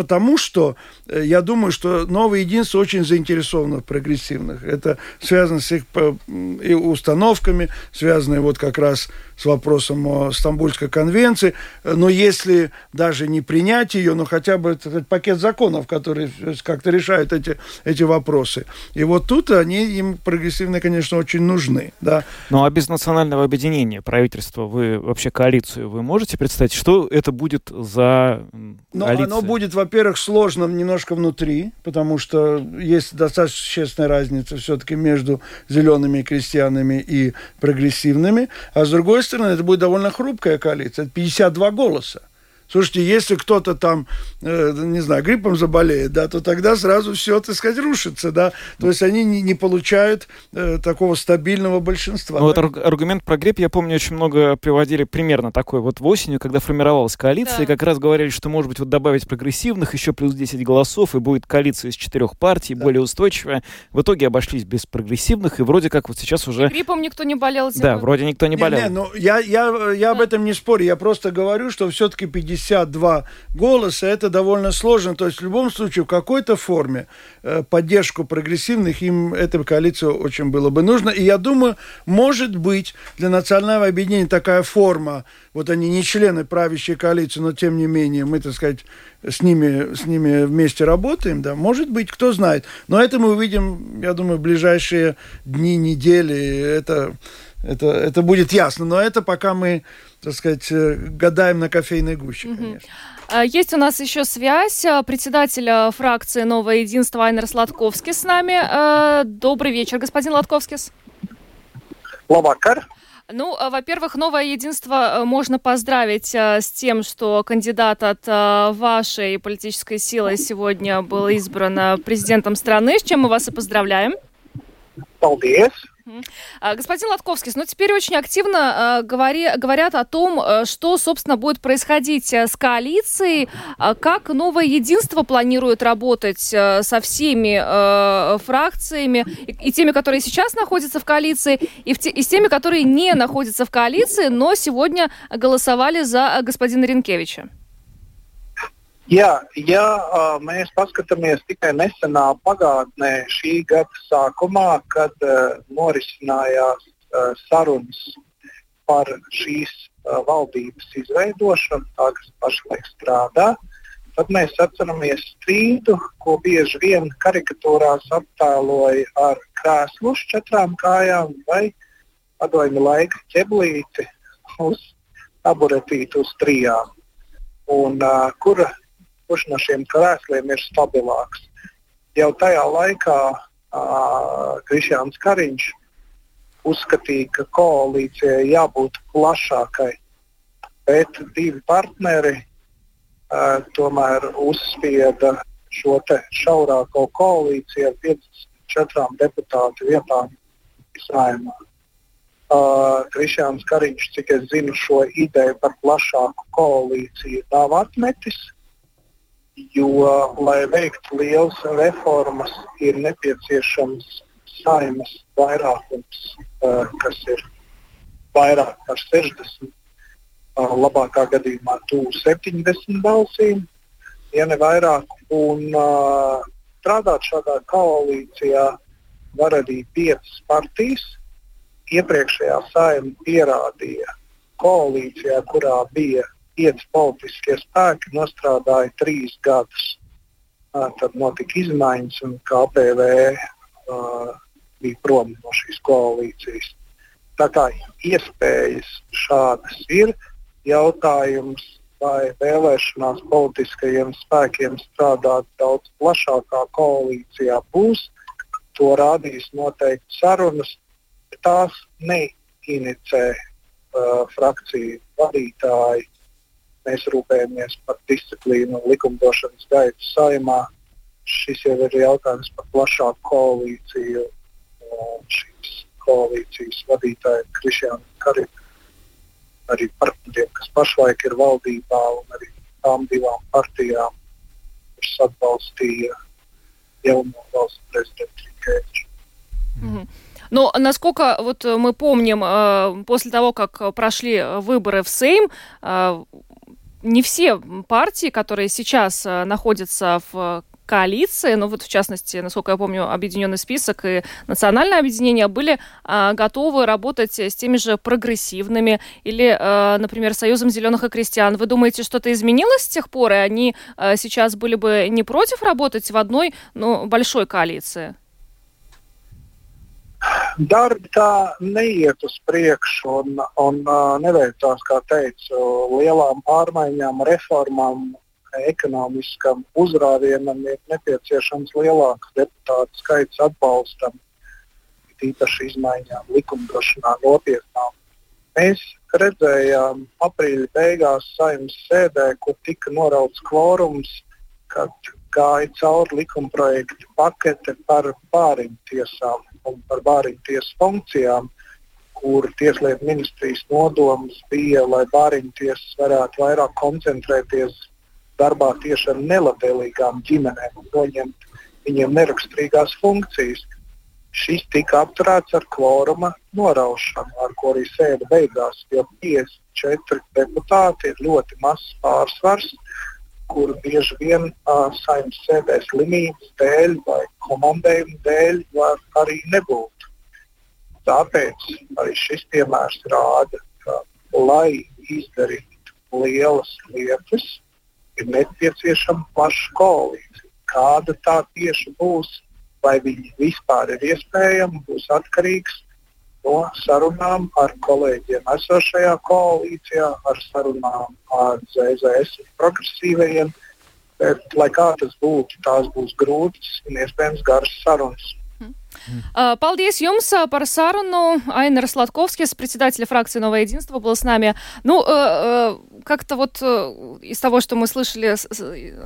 потому что э, я думаю, что новое единство очень заинтересовано в прогрессивных. Это связано с их установками, связано вот как раз с вопросом Стамбульской конвенции. Но если даже не принять ее, но хотя бы этот пакет законов, который как-то решает эти, эти вопросы. И вот тут они им прогрессивные, конечно, очень нужны. Да. Ну а без национального объединения правительства вы вообще коалицию вы можете представить, что это будет за Но коалиция? оно будет, во-первых, сложно немножко внутри, потому что есть достаточно существенная разница все-таки между зелеными крестьянами и прогрессивными. А с другой стороны, это будет довольно хрупкая коалиция. Это 52 голоса. Слушайте, если кто-то там, э, не знаю, гриппом заболеет, да, то тогда сразу все, так сказать, рушится, да. То есть они не, не получают э, такого стабильного большинства. Ну, да? вот аргумент про грипп, я помню, очень много приводили примерно такой. Вот в осенью, когда формировалась коалиция, да. как раз говорили, что, может быть, вот добавить прогрессивных, еще плюс 10 голосов, и будет коалиция из четырех партий, да. более устойчивая. В итоге обошлись без прогрессивных, и вроде как вот сейчас уже... Гриппом никто не болел. Зимой. Да, вроде никто не болел. Не, не, ну, я, я, я да. об этом не спорю, я просто говорю, что все-таки 50 52 голоса, это довольно сложно. То есть в любом случае в какой-то форме э, поддержку прогрессивных им этой коалиции очень было бы нужно. И я думаю, может быть для национального объединения такая форма, вот они не члены правящей коалиции, но тем не менее мы, так сказать, с ними, с ними вместе работаем, да, может быть, кто знает. Но это мы увидим, я думаю, в ближайшие дни, недели. Это, это, это будет ясно. Но это пока мы так сказать, э, гадаем на кофейной гуще, mm-hmm. конечно. А, есть у нас еще связь. А, председатель фракции «Новое единство» Айнер Сладковский с нами. А, добрый вечер, господин Латковскис. Лавакар. Ну, во-первых, новое единство можно поздравить с тем, что кандидат от вашей политической силы сегодня был избран президентом страны, с чем мы вас и поздравляем. Paldies. А, господин Латковский, ну теперь очень активно э, говори, говорят о том, э, что, собственно, будет происходить э, с коалицией, э, как новое единство планирует работать э, со всеми фракциями, и, и теми, которые сейчас находятся в коалиции, и, в те, и с теми, которые не находятся в коалиции, но сегодня голосовали за господина Ренкевича. Jā, ja uh, mēs paskatāmies tikai nesenā pagātnē, šī gada sākumā, kad uh, norisinājās uh, sarunas par šīs uh, valdības izveidošanu, tā kas pašlaik strādā, tad mēs atceramies strīdu, ko bieži vien karikatūrās attēloja ar krēslu uz četrām kājām vai padomju laika ķeblīti uz taburetīti uz trijām. Un, uh, kura kurš no šiem krēsliem ir stabilāks. Jau tajā laikā uh, Krišjāns Kariņš uzskatīja, ka koalīcijai jābūt plašākai, bet divi partneri uh, tomēr uzspieda šo šaurāko koalīciju ar 54 deputātu vietām saimā. Uh, Krišjāns Kariņš, cik es zinu, šo ideju par plašāku koalīciju nav atmetis jo, lai veiktu lielas reformas, ir nepieciešams saimas vairākums, uh, kas ir vairāk par 60, uh, labākā gadījumā tuvu 70 balsīm, ja ne vairāk. Un, uh, strādāt šādā koalīcijā var arī piecas partijas. Iepriekšējā saima pierādīja koalīcijā, kurā bija pieci politiskie spēki nostrādāja trīs gadus. Tad notika izmaiņas, un KPV uh, bija prom no šīs koalīcijas. Tā kā iespējas šādas ir, jautājums, vai vēlēšanās politiskajiem spēkiem strādāt daudz plašākā koalīcijā būs, to rādīs noteikti sarunas. Tās neinicē uh, frakciju vadītāji mēs rūpējamies par disciplīnu un likumdošanas gaitu saimā. Šis jau ir jautājums par plašāku koalīciju. Šīs koalīcijas vadītājiem Krišjānam Karim, arī partneriem, kas pašlaik ir valdībā, un arī tām divām partijām, kuras atbalstīja jauno valsts prezidentu Rinkēviču. Mm -hmm. Но насколько вот мы помним, после того, как прошли выборы в Сейм, не все партии, которые сейчас находятся в коалиции, ну вот в частности, насколько я помню, Объединенный список и Национальное объединение были а, готовы работать с теми же прогрессивными или, а, например, Союзом зеленых и крестьян. Вы думаете, что-то изменилось с тех пор, и они а, сейчас были бы не против работать в одной, ну, большой коалиции? Darbi tā neiet uz priekšu un, un neveicās, kā teicu, lielām pārmaiņām, reformām ekonomiskam uzrāvienam ir nepieciešams lielāks deputātu skaits atbalstam, tīpaši izmaiņām likumdošanā nopietnām. Mēs redzējām aprīļa beigās saimnes sēdē, kur tika norauts kvorums, kad gāja cauri likumprojektu pakete par bāriņu tiesām un par bāriņu tiesu funkcijām, kur Tieslietu ministrijas nodoms bija, lai bāriņu tiesas varētu vairāk koncentrēties darbā tieši ar nelabvēlīgām ģimenēm un noņemt viņiem neraksturīgās funkcijas. Šis tika apturēts ar kvoruma noraušanu, ar ko arī sēde beigās, jo 54 deputāti ir ļoti mazs pārsvars, kuru bieži vien uh, saimnes sēdē slimības dēļ vai komandējuma dēļ var arī nebūt. Tāpēc arī šis piemērs rāda, ka, lai izdarītu lielas lietas, ir nepieciešama plaša koalīcija. Kāda tā tieši būs, vai viņi vispār ir iespējama, būs atkarīgs no sarunām ar kolēģiem esošajā koalīcijā, ar sarunām ar ZZS un progresīvajiem. Bet, lai kā tas būtu, tās būs grūtas un iespējams garas sarunas. Paldies jums par sarunu. Айнер Сладковский, председатель фракции «Новое единство», был с нами. Ну, как-то вот из того, что мы слышали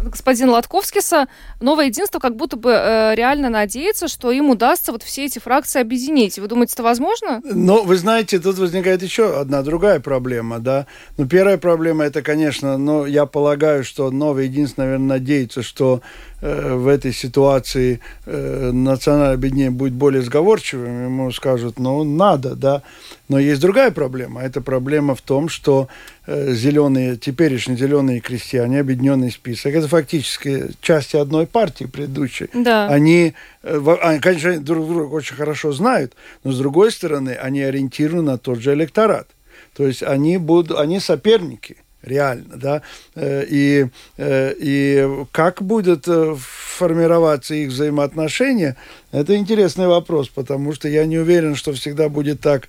господина Латковскиса, «Новое единство» как будто бы реально надеется, что им удастся вот все эти фракции объединить. Вы думаете, это возможно? Ну, вы знаете, тут возникает еще одна другая проблема, да. Ну, первая проблема, это, конечно, ну, я полагаю, что «Новое единство», наверное, надеется, что Э, в этой ситуации э, национальное объединение будет более сговорчивым, ему скажут, ну, надо, да. Но есть другая проблема. Эта проблема в том, что э, зеленые, теперешние зеленые крестьяне, объединенный список, это фактически части одной партии предыдущей. Да. Они, они, конечно, друг друга очень хорошо знают, но с другой стороны, они ориентированы на тот же электорат. То есть они, будут, они соперники реально, да, э, и, э, и как будет э, формироваться их взаимоотношения, это интересный вопрос, потому что я не уверен, что всегда будет так.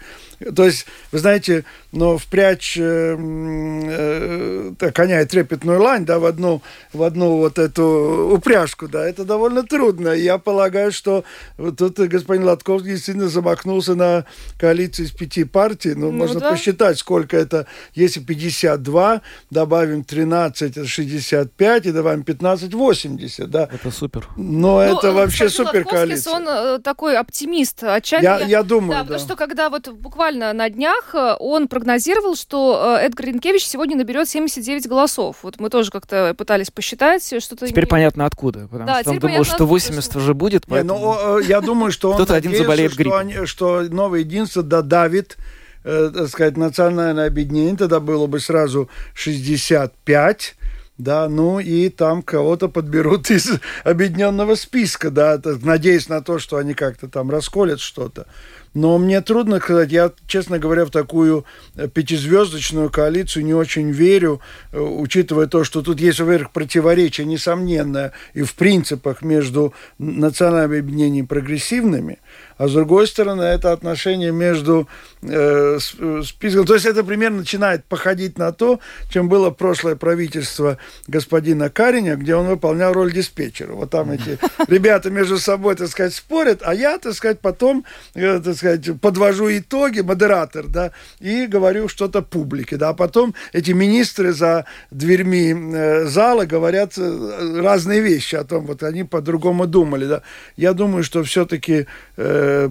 То есть, вы знаете, но впрячь э, э, коня и трепетную лань, да, в одну, в одну вот эту упряжку, да, это довольно трудно. Я полагаю, что вот тут господин Латковский действительно замахнулся на коалицию из пяти партий. Ну, ну можно да. посчитать, сколько это. Если 52, добавим 13, это 65, и добавим 15, 80, да. Это супер. Но ну, это вообще супер коалиция он э, такой оптимист, отчасти. Я, я думаю, да. да. Потому что когда вот буквально на днях э, он прогнозировал, что э, Эдгар Ренкевич сегодня наберет 79 голосов. Вот мы тоже как-то пытались посчитать что-то. Теперь не... понятно откуда, потому да, что он думал, что 80 уже будет. Поэтому... Не, ну, я думаю, что он кто-то один заболеет гриппом. Что, что новое единство додавит так сказать, национальное объединение, тогда было бы сразу 65, да, ну и там кого-то подберут из объединенного списка, да, надеясь на то, что они как-то там расколят что-то. Но мне трудно сказать, я, честно говоря, в такую э, пятизвездочную коалицию не очень верю, э, учитывая то, что тут есть, во-первых, противоречие несомненное и в принципах между национальными объединениями прогрессивными, а с другой стороны, это отношение между э, списком. То есть это примерно начинает походить на то, чем было прошлое правительство господина Кариня, где он выполнял роль диспетчера. Вот там эти ребята между собой, так сказать, спорят, а я, так сказать, потом, э, так сказать, подвожу итоги, модератор, да, и говорю что-то публике, да, а потом эти министры за дверьми э, зала говорят э, разные вещи о том, вот они по-другому думали, да. Я думаю, что все-таки э, Э,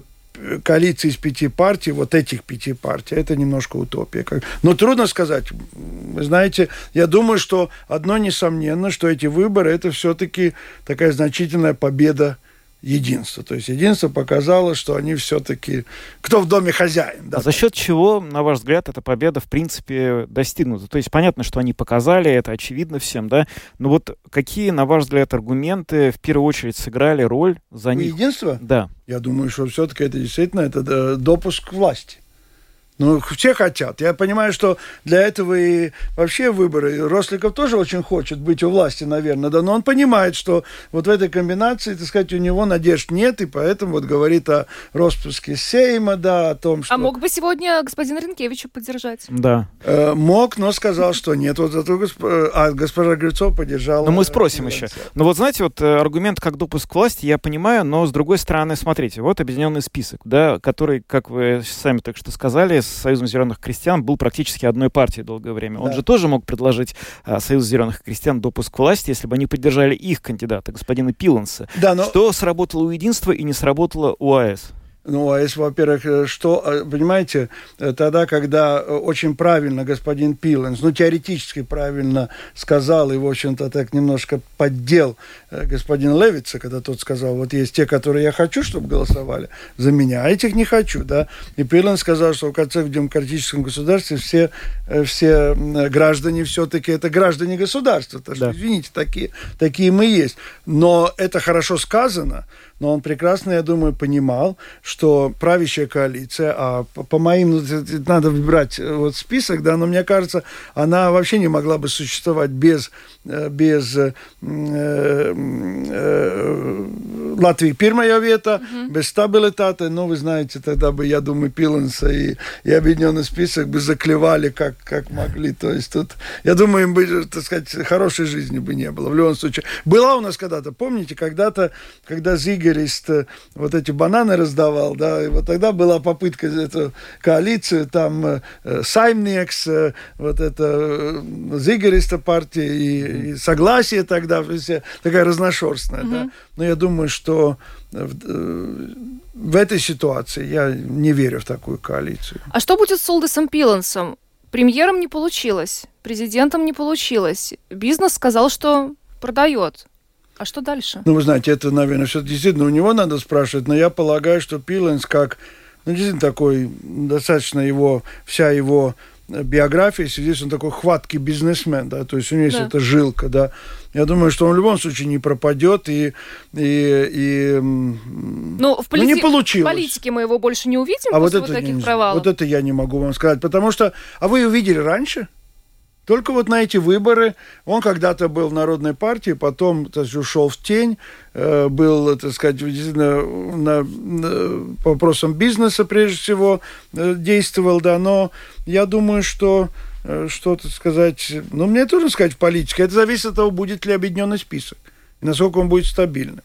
коалиции из пяти партий, вот этих пяти партий, это немножко утопия. Но трудно сказать. Вы знаете, я думаю, что одно несомненно, что эти выборы это все-таки такая значительная победа единство. То есть единство показало, что они все-таки... Кто в доме хозяин. Да, а за счет чего, на ваш взгляд, эта победа, в принципе, достигнута? То есть понятно, что они показали, это очевидно всем, да? Но вот какие, на ваш взгляд, аргументы в первую очередь сыграли роль за них? Единство? Да. Я думаю, что все-таки это действительно это э, допуск к власти. Ну, все хотят. Я понимаю, что для этого и вообще выборы. Росликов тоже очень хочет быть у власти, наверное, да, но он понимает, что вот в этой комбинации, так сказать, у него надежд нет, и поэтому вот говорит о распуске Сейма, да, о том, что... А мог бы сегодня господин Ренкевича поддержать? Да. Э, мог, но сказал, что нет. Вот зато госп... а, госпожа Грицов поддержала. Но мы спросим еще. Ну вот знаете, вот э, аргумент как допуск к власти, я понимаю, но с другой стороны, смотрите, вот объединенный список, да, который, как вы сами только что сказали, с Союзом зеленых крестьян был практически одной партией долгое время. Он да. же тоже мог предложить а, Союзу зеленых крестьян допуск к власти, если бы они поддержали их кандидата, господина Пиланса. Да, но... Что сработало у единства и не сработало у АЭС? Ну, а если, во-первых, э, что, э, понимаете, э, тогда, когда очень правильно господин Пиленс, ну, теоретически правильно сказал и, в общем-то, так немножко поддел господин Левица, когда тот сказал, вот есть те, которые я хочу, чтобы голосовали за меня, а этих не хочу, да. И Пиленс сказал, что в конце в демократическом государстве все, все граждане все-таки это граждане государства. Так что, да. извините, такие, такие мы есть. Но это хорошо сказано, но он прекрасно, я думаю, понимал, что правящая коалиция, а по, по моим, ну, надо выбирать э, вот список, да, но мне кажется, она вообще не могла бы существовать без, э, без э, э, Латвии первая вета, mm-hmm. без стабилитата, но вы знаете, тогда бы, я думаю, Пиленса и, и Объединенный список бы заклевали как, как могли, то есть тут, я думаю, им бы, так сказать, хорошей жизни бы не было, в любом случае. Была у нас когда-то, помните, когда-то, когда Зиг Зигерист вот эти бананы раздавал, да, и вот тогда была попытка эту коалицию, там э, Саймнекс, э, вот это э, Зигериста партия и, и согласие тогда, все, такая разношерстная, mm-hmm. да. Но я думаю, что в, в этой ситуации я не верю в такую коалицию. А что будет с Олдесом Пилансом? Премьером не получилось, президентом не получилось. Бизнес сказал, что продает. А что дальше? Ну, вы знаете, это, наверное, все действительно у него надо спрашивать, но я полагаю, что Пиленс как, ну, действительно такой, достаточно его, вся его биография, здесь он такой хваткий бизнесмен, да, то есть у него есть да. эта жилка, да. Я думаю, что он в любом случае не пропадет и и, и ну, в полити... ну, не получилось. В политике мы его больше не увидим а после вот, это вот таких не, провалов. Вот это я не могу вам сказать, потому что, а вы увидели раньше? Только вот на эти выборы он когда-то был в Народной партии, потом то есть, ушел в тень, э, был, так сказать, на, на, на, по вопросам бизнеса прежде всего э, действовал, да, но я думаю, что э, что-то сказать, ну, мне трудно сказать в политике, это зависит от того, будет ли объединенный список, насколько он будет стабильным.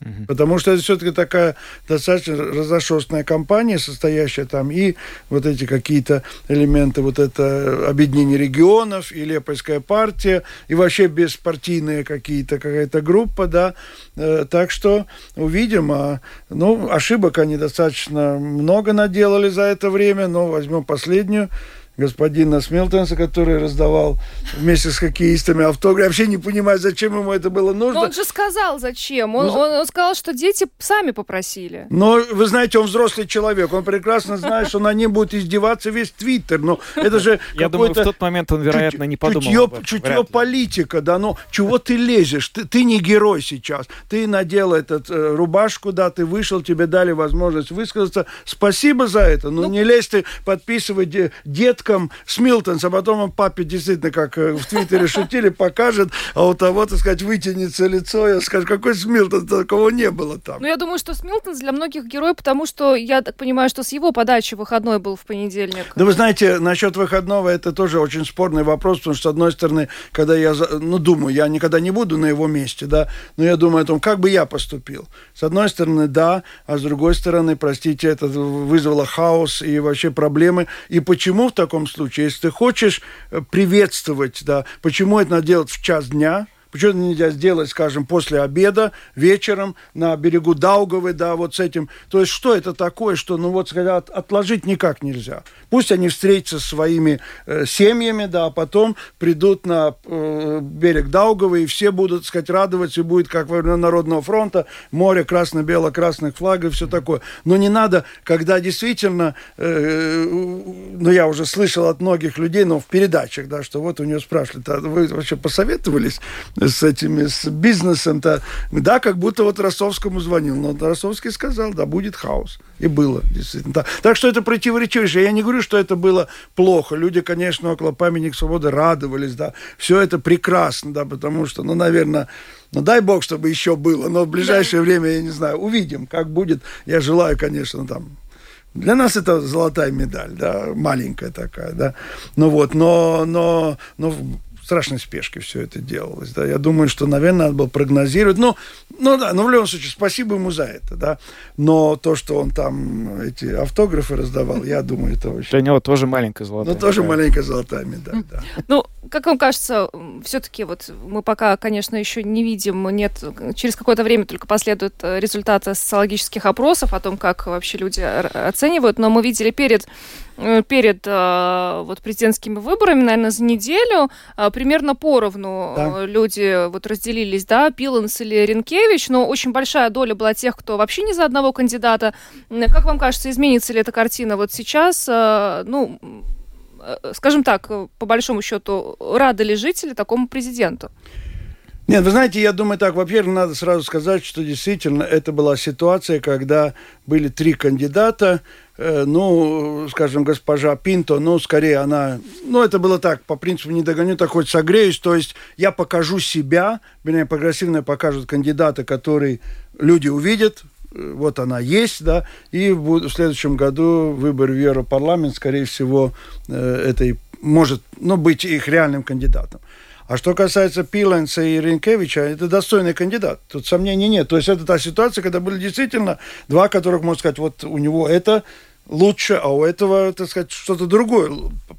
Угу. Потому что это все-таки такая достаточно разношерстная компания, состоящая там и вот эти какие-то элементы, вот это объединение регионов, и Лепойская партия, и вообще беспартийные какие-то, какая-то группа, да. Э, так что увидим. А, ну, ошибок они достаточно много наделали за это время, но возьмем последнюю господина Смилтонса, который раздавал вместе с хоккеистами автограф. Я вообще не понимаю, зачем ему это было нужно. Но он же сказал, зачем. Он, ну, он, он сказал, что дети сами попросили. Но, вы знаете, он взрослый человек. Он прекрасно знает, что на ним будет издеваться весь Твиттер. Но это же Я думаю, в тот момент он, вероятно, не подумал Чутье, чутье политика, да. Ну, чего ты лезешь? Ты, ты не герой сейчас. Ты надел этот э, рубашку, да, ты вышел, тебе дали возможность высказаться. Спасибо за это. Но ну, не лезь ты подписывать детка деткам Смилтенс, а потом он папе действительно, как э, в Твиттере шутили, покажет, а у того, так сказать, вытянется лицо, я скажу, какой Смилтенс, такого не было там. Ну, я думаю, что Смилтенс для многих герой, потому что, я так понимаю, что с его подачи выходной был в понедельник. Да вы знаете, насчет выходного это тоже очень спорный вопрос, потому что, с одной стороны, когда я, ну, думаю, я никогда не буду на его месте, да, но я думаю о том, как бы я поступил. С одной стороны, да, а с другой стороны, простите, это вызвало хаос и вообще проблемы. И почему в таком случае, если ты хочешь э, приветствовать, да, почему это надо делать в час дня – Почему это нельзя сделать, скажем, после обеда, вечером на берегу Даугавы, да, вот с этим. То есть что это такое, что, ну вот, сказать, отложить никак нельзя. Пусть они встретятся со своими э, семьями, да, а потом придут на э, берег Даугавы, и все будут, сказать, радоваться, и будет, как во времена Народного фронта, море красно-бело-красных флагов и все такое. Но не надо, когда действительно, э, ну, я уже слышал от многих людей, но в передачах, да, что вот у нее спрашивали, а вы вообще посоветовались с этими, с бизнесом-то? Да, как будто вот Ростовскому звонил, но Ростовский сказал, да, будет хаос. И было, действительно. Так, так что это противоречивее. Я не говорю, что это было плохо. Люди, конечно, около памятника свободы радовались, да. Все это прекрасно, да, потому что, ну, наверное, ну, дай бог, чтобы еще было. Но в ближайшее время, я не знаю, увидим, как будет. Я желаю, конечно, там, для нас это золотая медаль, да, маленькая такая, да. Ну вот, но, но, но страшной спешке все это делалось. Да. Я думаю, что, наверное, надо было прогнозировать. Ну, ну да, но в любом случае, спасибо ему за это, да. Но то, что он там эти автографы раздавал, я думаю, это очень... Для него тоже маленькая золотая Ну, тоже маленькая золотая медаль, да. Ну, как вам кажется, все-таки вот мы пока, конечно, еще не видим, нет, через какое-то время только последуют э, результаты социологических опросов о том, как вообще люди оценивают, но мы видели перед Э, перед э, вот президентскими выборами, наверное, за неделю примерно поровну да. люди вот разделились, да, Пиланс или Ренкевич, но очень большая доля была тех, кто вообще не за одного кандидата. Как вам кажется, изменится ли эта картина вот сейчас? Ну, скажем так, по большому счету, рады ли жители такому президенту? Нет, вы знаете, я думаю так, во-первых, надо сразу сказать, что действительно это была ситуация, когда были три кандидата, э, ну, скажем, госпожа Пинто, ну, скорее она, ну, это было так, по принципу не догоню, так хоть согреюсь, то есть я покажу себя, меня прогрессивно покажут кандидата, который люди увидят, э, вот она есть, да, и в, следующем году выбор в Европарламент, скорее всего, э, это и может, ну, быть их реальным кандидатом. А что касается Пиленца и Ренкевича, это достойный кандидат. Тут сомнений нет. То есть это та ситуация, когда были действительно два, которых, можно сказать, вот у него это лучше, а у этого, так сказать, что-то другое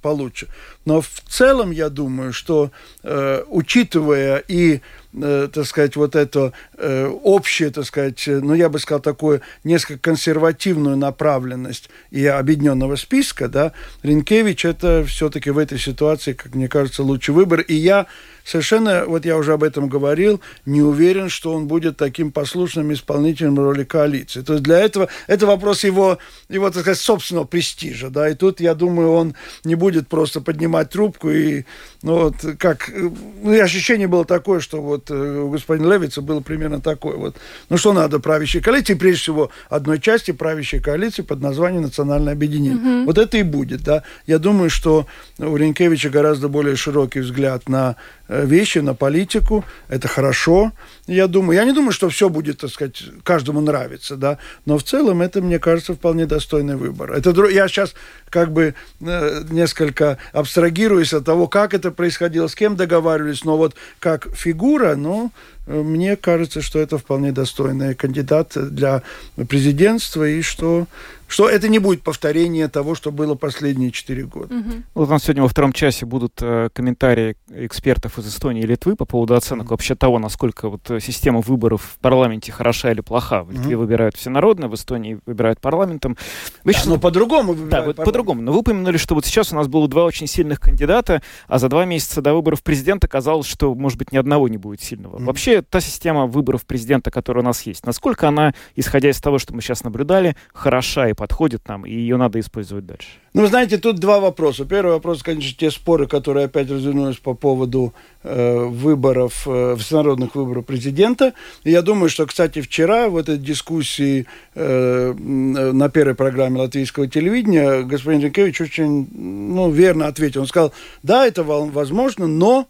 получше. Но в целом я думаю, что э, учитывая и Э, так сказать, вот это э, общее, так сказать, э, ну, я бы сказал, такую несколько консервативную направленность и объединенного списка, да, Ренкевич это все-таки в этой ситуации, как мне кажется, лучший выбор. И я совершенно, вот я уже об этом говорил, не уверен, что он будет таким послушным исполнителем роли коалиции. То есть для этого, это вопрос его, его, так сказать, собственного престижа, да, и тут, я думаю, он не будет просто поднимать трубку и, ну, вот, как, ну, и ощущение было такое, что вот э, у господина Левица было примерно такое вот. Ну, что надо правящей коалиции? Прежде всего, одной части правящей коалиции под названием «Национальное объединение». Угу. Вот это и будет, да. Я думаю, что у Ренкевича гораздо более широкий взгляд на Э, вещи, на политику. Это хорошо, я думаю. Я не думаю, что все будет, так сказать, каждому нравиться, да. Но в целом это, мне кажется, вполне достойный выбор. Это, я сейчас как бы э, несколько абстрагируюсь от того, как это происходило, с кем договаривались, но вот как фигура, ну, мне кажется, что это вполне достойный кандидат для президентства, и что, что это не будет повторение того, что было последние четыре года. Угу. Вот у нас сегодня во втором часе будут э, комментарии экспертов из Эстонии и Литвы по поводу оценок угу. вообще того, насколько вот э, система выборов в парламенте хороша или плоха. В Литве угу. выбирают всенародно, в Эстонии выбирают парламентом. Вы да, сейчас... но по-другому Да, вот по-другому. Но вы упомянули, что вот сейчас у нас было два очень сильных кандидата, а за два месяца до выборов президента казалось, что, может быть, ни одного не будет сильного. Угу. Вообще та система выборов президента, которая у нас есть, насколько она, исходя из того, что мы сейчас наблюдали, хороша и подходит нам, и ее надо использовать дальше? Ну, знаете, тут два вопроса. Первый вопрос, конечно, те споры, которые опять развернулись по поводу э, выборов, э, всенародных выборов президента. И я думаю, что, кстати, вчера в этой дискуссии э, на первой программе латвийского телевидения господин Ренкевич очень ну, верно ответил. Он сказал, да, это возможно, но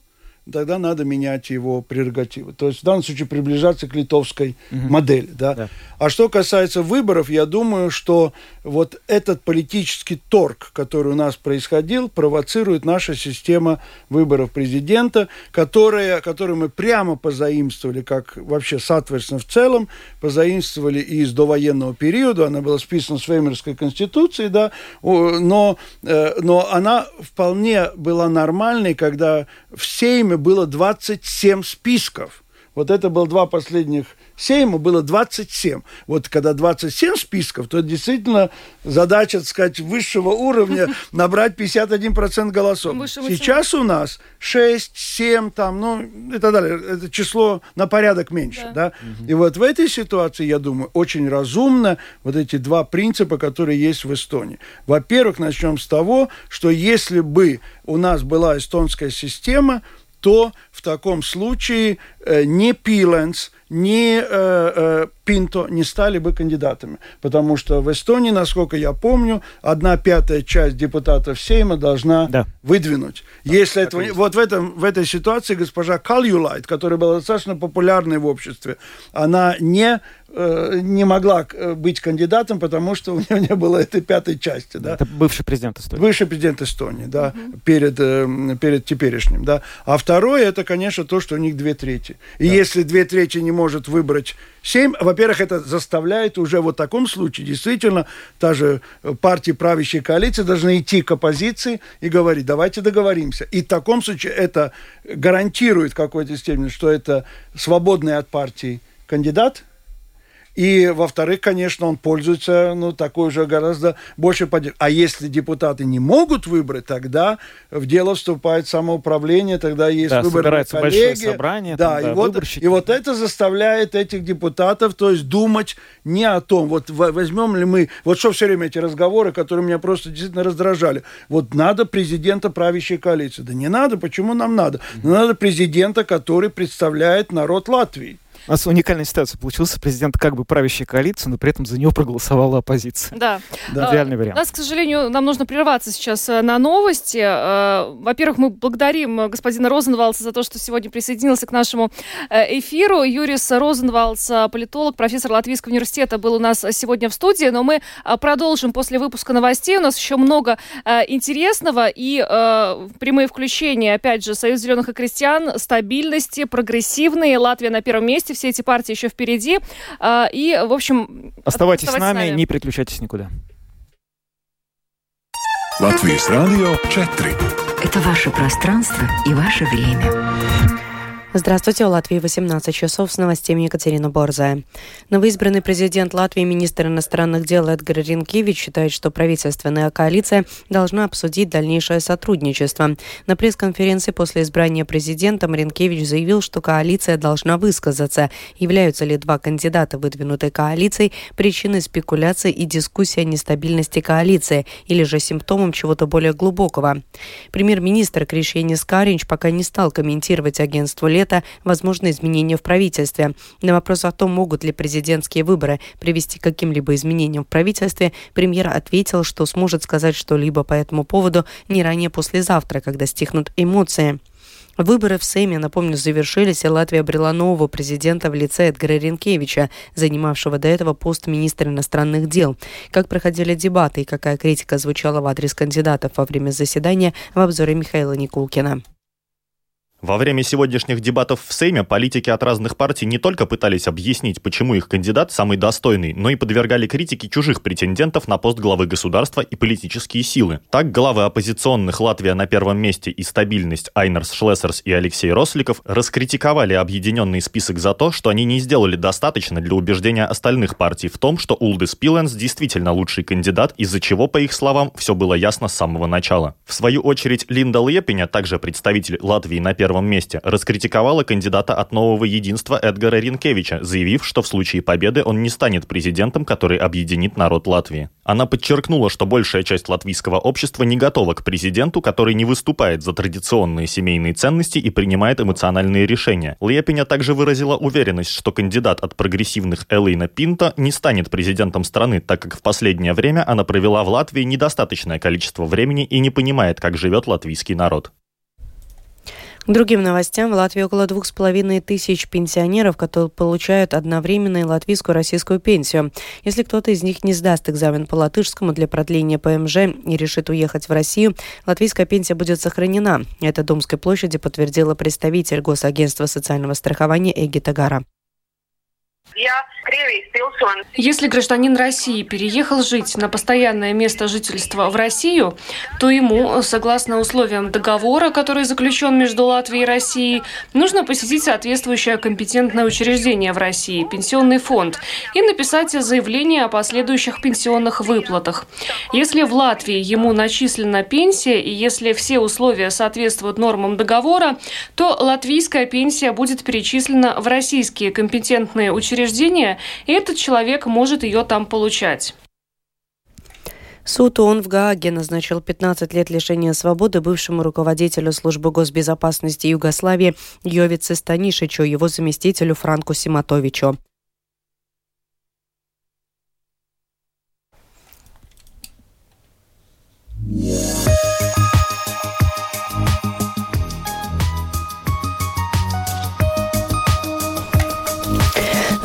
тогда надо менять его прерогативы. То есть в данном случае приближаться к литовской угу. модели. Да? Да. А что касается выборов, я думаю, что вот этот политический торг, который у нас происходил, провоцирует наша система выборов президента, которая, которую мы прямо позаимствовали, как вообще соответственно в целом, позаимствовали и из довоенного периода, она была списана с Веймерской конституцией, да, но, э, но она вполне была нормальной, когда в Сейме было 27 списков. Вот это было два последних Сейма, было 27. Вот когда 27 списков, то действительно задача, так сказать, высшего уровня набрать 51% голосов. Сейчас у нас 6, 7, там, ну и так далее. Это число на порядок меньше. Да. Да? Угу. И вот в этой ситуации, я думаю, очень разумно вот эти два принципа, которые есть в Эстонии. Во-первых, начнем с того, что если бы у нас была эстонская система, то в таком случае э, не Пиленс, ни э, э, Пинто не стали бы кандидатами. Потому что в Эстонии, насколько я помню, одна пятая часть депутатов Сейма должна да. выдвинуть. Да, Если этого, вот в, этом, в этой ситуации госпожа Кальюлайт, которая была достаточно популярной в обществе, она не не могла э, быть кандидатом, потому что у нее не было этой пятой части. Да? Это бывший президент Эстонии. Бывший президент Эстонии, да, угу. перед, э, перед теперешним. Да. А второе, это, конечно, то, что у них две трети. И да. если две трети не может выбрать семь, во-первых, это заставляет уже в таком случае действительно та же партия правящей коалиции должна идти к оппозиции и говорить, давайте договоримся. И в таком случае это гарантирует в какой-то степени, что это свободный от партии кандидат – и, во-вторых, конечно, он пользуется ну, такой же гораздо больше поддержкой. А если депутаты не могут выбрать, тогда в дело вступает самоуправление, тогда есть да, выборы коллеги. собрание. Да, там, и, вот, и вот это заставляет этих депутатов, то есть думать не о том, вот возьмем ли мы, вот что все время эти разговоры, которые меня просто действительно раздражали. Вот надо президента правящей коалиции. Да не надо, почему нам надо? Но надо президента, который представляет народ Латвии. У нас уникальная ситуация. Получился президент как бы правящей коалиции, но при этом за него проголосовала оппозиция. Да. да. Идеальный вариант. У нас, к сожалению, нам нужно прерваться сейчас э, на новости. Э, во-первых, мы благодарим господина Розенвалса за то, что сегодня присоединился к нашему э, эфиру. Юрис Розенвалс, политолог, профессор Латвийского университета, был у нас сегодня в студии, но мы продолжим после выпуска новостей. У нас еще много интересного и прямые включения, опять же, Союз зеленых и крестьян, стабильности, прогрессивные, Латвия на первом месте все эти партии еще впереди. А, и, в общем... Оставайтесь с нами, с нами, не переключайтесь никуда. Латвийс радио 4. Это ваше пространство и ваше время. Здравствуйте, в Латвии 18 часов с новостями Екатерина Борзая. Новоизбранный президент Латвии, министр иностранных дел Эдгар Ринкевич считает, что правительственная коалиция должна обсудить дальнейшее сотрудничество. На пресс-конференции после избрания президентом Ринкевич заявил, что коалиция должна высказаться. Являются ли два кандидата выдвинутой коалицией причиной спекуляций и дискуссии о нестабильности коалиции или же симптомом чего-то более глубокого? Премьер-министр Кришьянис Каринч пока не стал комментировать агентству лета возможны изменения в правительстве. На вопрос о том, могут ли президентские выборы привести к каким-либо изменениям в правительстве, премьер ответил, что сможет сказать что-либо по этому поводу не ранее послезавтра, когда стихнут эмоции. Выборы в Сейме, напомню, завершились, и Латвия обрела нового президента в лице Эдгара Ренкевича, занимавшего до этого пост министра иностранных дел. Как проходили дебаты и какая критика звучала в адрес кандидатов во время заседания в обзоре Михаила Никулкина. Во время сегодняшних дебатов в Сейме политики от разных партий не только пытались объяснить, почему их кандидат самый достойный, но и подвергали критике чужих претендентов на пост главы государства и политические силы. Так, главы оппозиционных Латвия на первом месте и стабильность Айнерс Шлессерс и Алексей Росликов раскритиковали объединенный список за то, что они не сделали достаточно для убеждения остальных партий в том, что Улдес Пиленс действительно лучший кандидат, из-за чего, по их словам, все было ясно с самого начала. В свою очередь, Линда Лепеня, также представитель Латвии на первом первом месте, раскритиковала кандидата от нового единства Эдгара Ринкевича, заявив, что в случае победы он не станет президентом, который объединит народ Латвии. Она подчеркнула, что большая часть латвийского общества не готова к президенту, который не выступает за традиционные семейные ценности и принимает эмоциональные решения. Лепеня также выразила уверенность, что кандидат от прогрессивных Элейна Пинта не станет президентом страны, так как в последнее время она провела в Латвии недостаточное количество времени и не понимает, как живет латвийский народ. Другим новостям. В Латвии около двух с половиной тысяч пенсионеров, которые получают одновременно латвийскую и российскую пенсию. Если кто-то из них не сдаст экзамен по латышскому для продления ПМЖ и решит уехать в Россию, латвийская пенсия будет сохранена. Это Думской площади подтвердила представитель Госагентства социального страхования Эги Тагара. Если гражданин России переехал жить на постоянное место жительства в Россию, то ему, согласно условиям договора, который заключен между Латвией и Россией, нужно посетить соответствующее компетентное учреждение в России, пенсионный фонд, и написать заявление о последующих пенсионных выплатах. Если в Латвии ему начислена пенсия и если все условия соответствуют нормам договора, то латвийская пенсия будет перечислена в российские компетентные учреждения учреждение, и этот человек может ее там получать. Суд ООН в Гааге назначил 15 лет лишения свободы бывшему руководителю службы госбезопасности Югославии Йовице Станишичу, его заместителю Франку Симатовичу.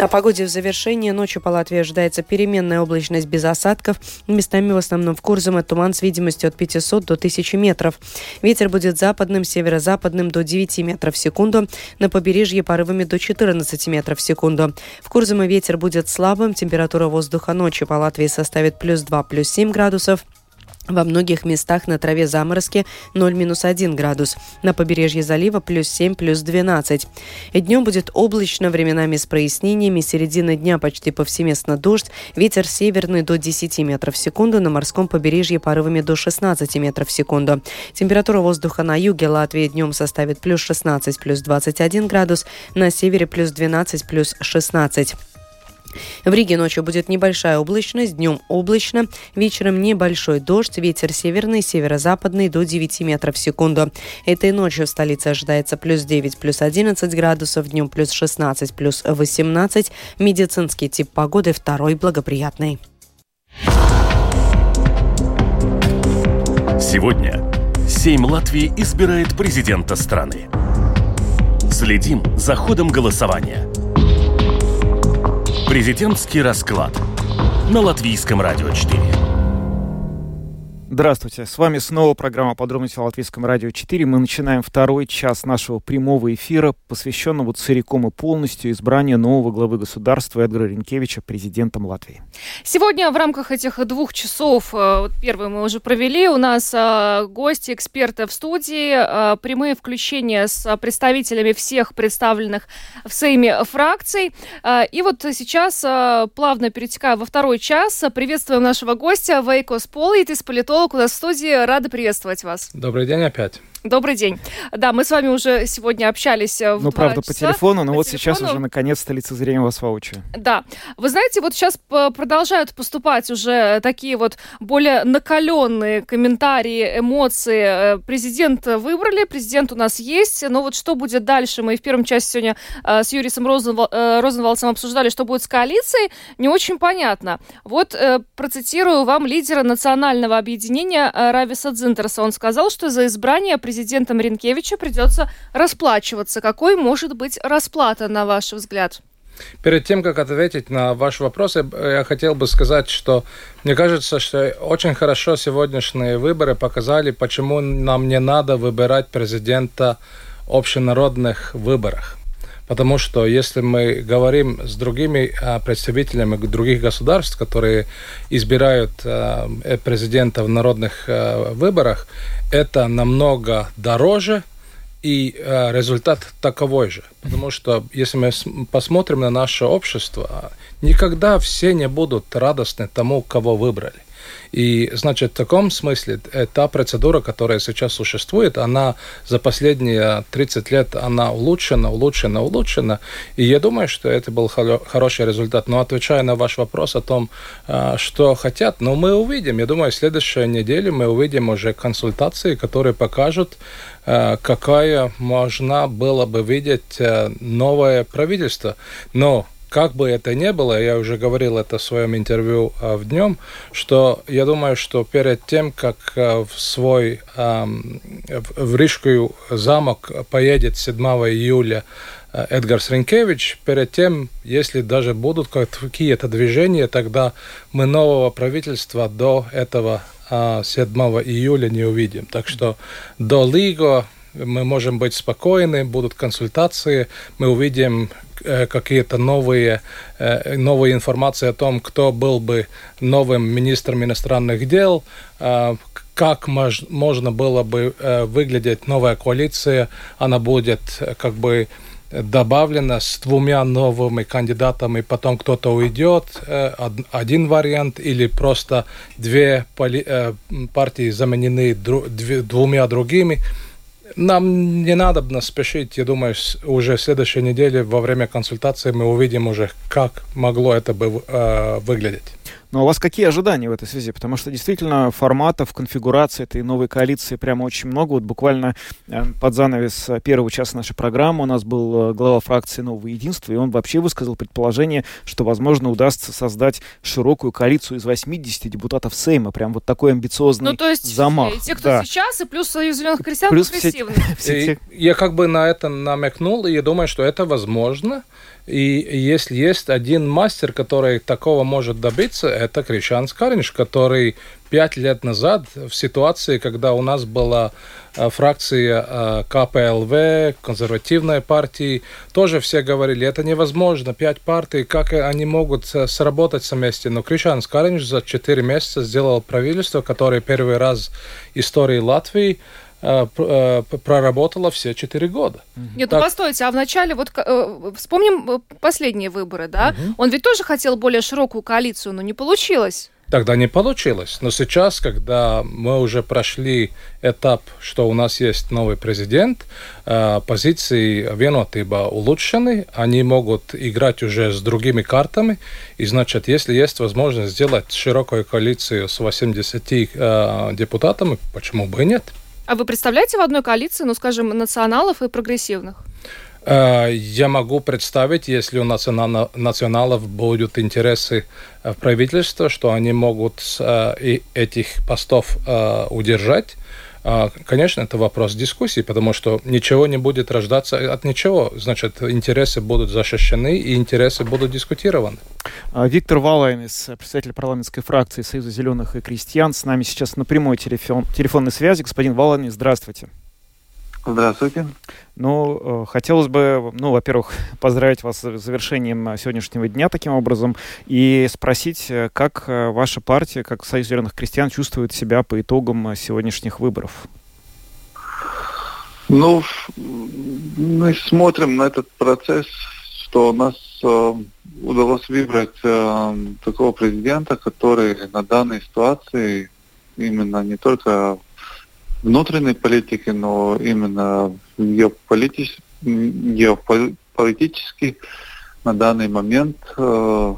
О погоде в завершении. Ночью по Латвии ожидается переменная облачность без осадков. Местами в основном в Курзаме туман с видимостью от 500 до 1000 метров. Ветер будет западным, северо-западным до 9 метров в секунду. На побережье порывами до 14 метров в секунду. В Курзаме ветер будет слабым. Температура воздуха ночью по Латвии составит плюс 2, плюс 7 градусов. Во многих местах на траве заморозки 0-1 градус. На побережье залива плюс 7, плюс 12. И днем будет облачно, временами с прояснениями. Середина дня почти повсеместно дождь. Ветер северный до 10 метров в секунду. На морском побережье порывами до 16 метров в секунду. Температура воздуха на юге Латвии днем составит плюс 16, плюс 21 градус. На севере плюс 12, плюс 16. В Риге ночью будет небольшая облачность, днем облачно, вечером небольшой дождь, ветер северный, северо-западный до 9 метров в секунду. Этой ночью в столице ожидается плюс 9, плюс 11 градусов, днем плюс 16, плюс 18. Медицинский тип погоды второй благоприятный. Сегодня Сейм Латвии избирает президента страны. Следим за ходом голосования – Президентский расклад на Латвийском радио 4. Здравствуйте, с вами снова программа «Подробности о Латвийском радио 4». Мы начинаем второй час нашего прямого эфира, посвященного целиком и полностью избранию нового главы государства Эдгара Ренкевича президентом Латвии. Сегодня в рамках этих двух часов, э, первый мы уже провели, у нас э, гости, эксперты в студии, э, прямые включения с представителями всех представленных в Сейме фракций. И вот сейчас, плавно перетекая во второй час, приветствуем нашего гостя Вейко Сполитис политолога у нас в студии. Рада приветствовать вас. Добрый день опять. Добрый день. Да, мы с вами уже сегодня общались э, в Ну, правда, часа. по телефону, но по вот телефону. сейчас уже наконец-то лицезрение вас воочию. Да. Вы знаете, вот сейчас продолжают поступать уже такие вот более накаленные комментарии, эмоции. Э, президент выбрали, президент у нас есть, но вот что будет дальше? Мы в первом части сегодня э, с Юрисом Розенвал, Розенвалдсом обсуждали, что будет с коалицией, не очень понятно. Вот процитирую вам лидера национального объединения Рависа Дзинтерса. Он сказал, что за избрание президента президентом Ренкевича придется расплачиваться. Какой может быть расплата, на ваш взгляд? Перед тем, как ответить на ваш вопрос, я хотел бы сказать, что мне кажется, что очень хорошо сегодняшние выборы показали, почему нам не надо выбирать президента в общенародных выборах. Потому что если мы говорим с другими а, представителями других государств, которые избирают а, э, президента в народных а, выборах, это намного дороже, и результат таковой же. Потому что если мы посмотрим на наше общество, никогда все не будут радостны тому, кого выбрали. И, значит, в таком смысле та процедура, которая сейчас существует, она за последние 30 лет, она улучшена, улучшена, улучшена. И я думаю, что это был хороший результат. Но отвечая на ваш вопрос о том, э, что хотят, ну, мы увидим. Я думаю, в следующей неделе мы увидим уже консультации, которые покажут, э, какая можно было бы видеть новое правительство. Но как бы это ни было, я уже говорил это в своем интервью а, в днем, что я думаю, что перед тем, как а, в свой в Рижскую замок поедет 7 июля а, Эдгар Сренкевич, перед тем, если даже будут какие-то движения, тогда мы нового правительства до этого 7 июля не увидим. Так что до Лиго мы можем быть спокойны, будут консультации, мы увидим какие-то новые, новые информации о том, кто был бы новым министром иностранных дел, как мож, можно было бы выглядеть новая коалиция, она будет как бы добавлено с двумя новыми кандидатами, потом кто-то уйдет, один вариант, или просто две партии заменены двумя другими. Нам не надо спешить, я думаю, уже в следующей неделе во время консультации мы увидим уже, как могло это бы э, выглядеть. Но у вас какие ожидания в этой связи? Потому что действительно форматов, конфигурации этой новой коалиции прямо очень много. Вот буквально э, под занавес первого часа нашей программы у нас был э, глава фракции «Нового единства», и он вообще высказал предположение, что, возможно, удастся создать широкую коалицию из 80 депутатов Сейма. Прям вот такой амбициозный ну, то есть замах. Те, кто да. сейчас, и плюс Союз зеленых крестьян плюс. Все, все Я как бы на это намекнул, и я думаю, что это возможно. И если есть один мастер, который такого может добиться, это Кришан Скаринш, который пять лет назад в ситуации, когда у нас была э, фракция э, КПЛВ, консервативной партии, тоже все говорили, это невозможно, пять партий, как они могут э, сработать вместе. Но Кришан Скаринш за четыре месяца сделал правительство, которое первый раз в истории Латвии проработала все четыре года. Нет, ну так... ну постойте, а вначале вот э, вспомним последние выборы, да? Угу. Он ведь тоже хотел более широкую коалицию, но не получилось. Тогда не получилось. Но сейчас, когда мы уже прошли этап, что у нас есть новый президент, позиции Венотыба улучшены, они могут играть уже с другими картами. И значит, если есть возможность сделать широкую коалицию с 80 депутатами, почему бы и нет? А вы представляете в одной коалиции, ну, скажем, националов и прогрессивных? Э, я могу представить, если у националов будут интересы в правительстве, что они могут э, этих постов э, удержать. А, конечно, это вопрос дискуссии, потому что ничего не будет рождаться от ничего. Значит, интересы будут защищены и интересы будут дискутированы. А, Виктор Валайнис, председатель парламентской фракции Союза зеленых и крестьян, с нами сейчас на прямой телефон, телефонной связи. Господин Валайнис, здравствуйте. Здравствуйте. Ну, э, хотелось бы, ну, во-первых, поздравить вас с завершением э, сегодняшнего дня таким образом и спросить, э, как ваша партия, как Союз зеленых крестьян чувствует себя по итогам сегодняшних выборов? Ну, мы смотрим на этот процесс, что у нас э, удалось выбрать э, такого президента, который на данной ситуации именно не только внутренней политики, но именно геополитич... геополитически на данный момент э,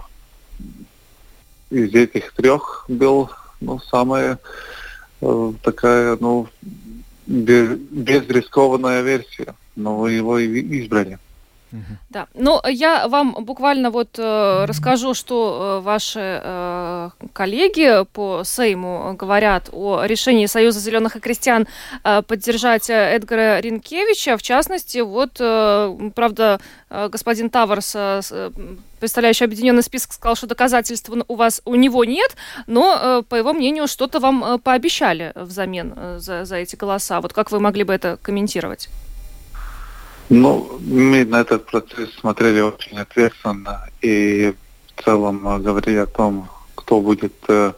из этих трех был ну, самая э, такая ну, без, безрискованная версия, но его и избрали. Да, ну я вам буквально вот э, расскажу, что э, ваши э, коллеги по Сейму говорят о решении Союза зеленых и крестьян э, поддержать э, Эдгара Ринкевича. В частности, вот, э, правда, э, господин Таварс, э, э, представляющий объединенный список, сказал, что доказательств у вас у него нет, но, э, по его мнению, что-то вам э, пообещали взамен э, за, за эти голоса. Вот как вы могли бы это комментировать? Ну, мы на этот процесс смотрели очень ответственно и в целом э, говорили о том, кто будет э,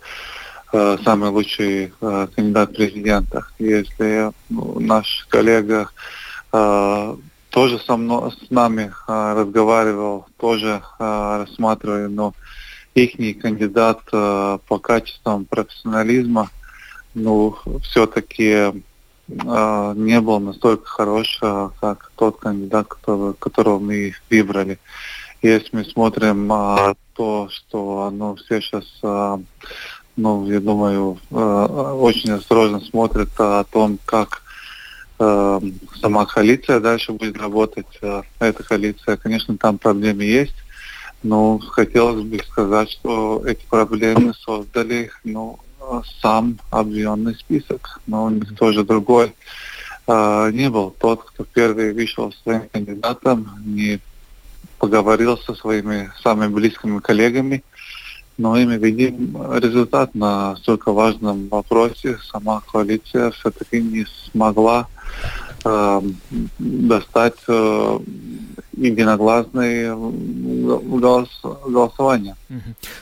э, самый лучший э, кандидат президента. Если ну, наш коллега э, тоже со мной, с нами э, разговаривал, тоже э, рассматривали, но их кандидат э, по качествам профессионализма, ну, все-таки э, не был настолько хорош, э, как тот кандидат, который, которого мы выбрали. Если мы смотрим э, то, что ну, все сейчас, э, ну, я думаю, э, очень осторожно смотрят о том, как э, сама коалиция дальше будет работать. Э, эта коалиция, конечно, там проблемы есть, но хотелось бы сказать, что эти проблемы создали, ну, сам объемный список, но у них тоже другой э, не был. Тот, кто первый вышел своим кандидатом, не поговорил со своими самыми близкими коллегами, но ими видим результат на столько важном вопросе. Сама коалиция все-таки не смогла э, достать э, единогласное голос, голосование.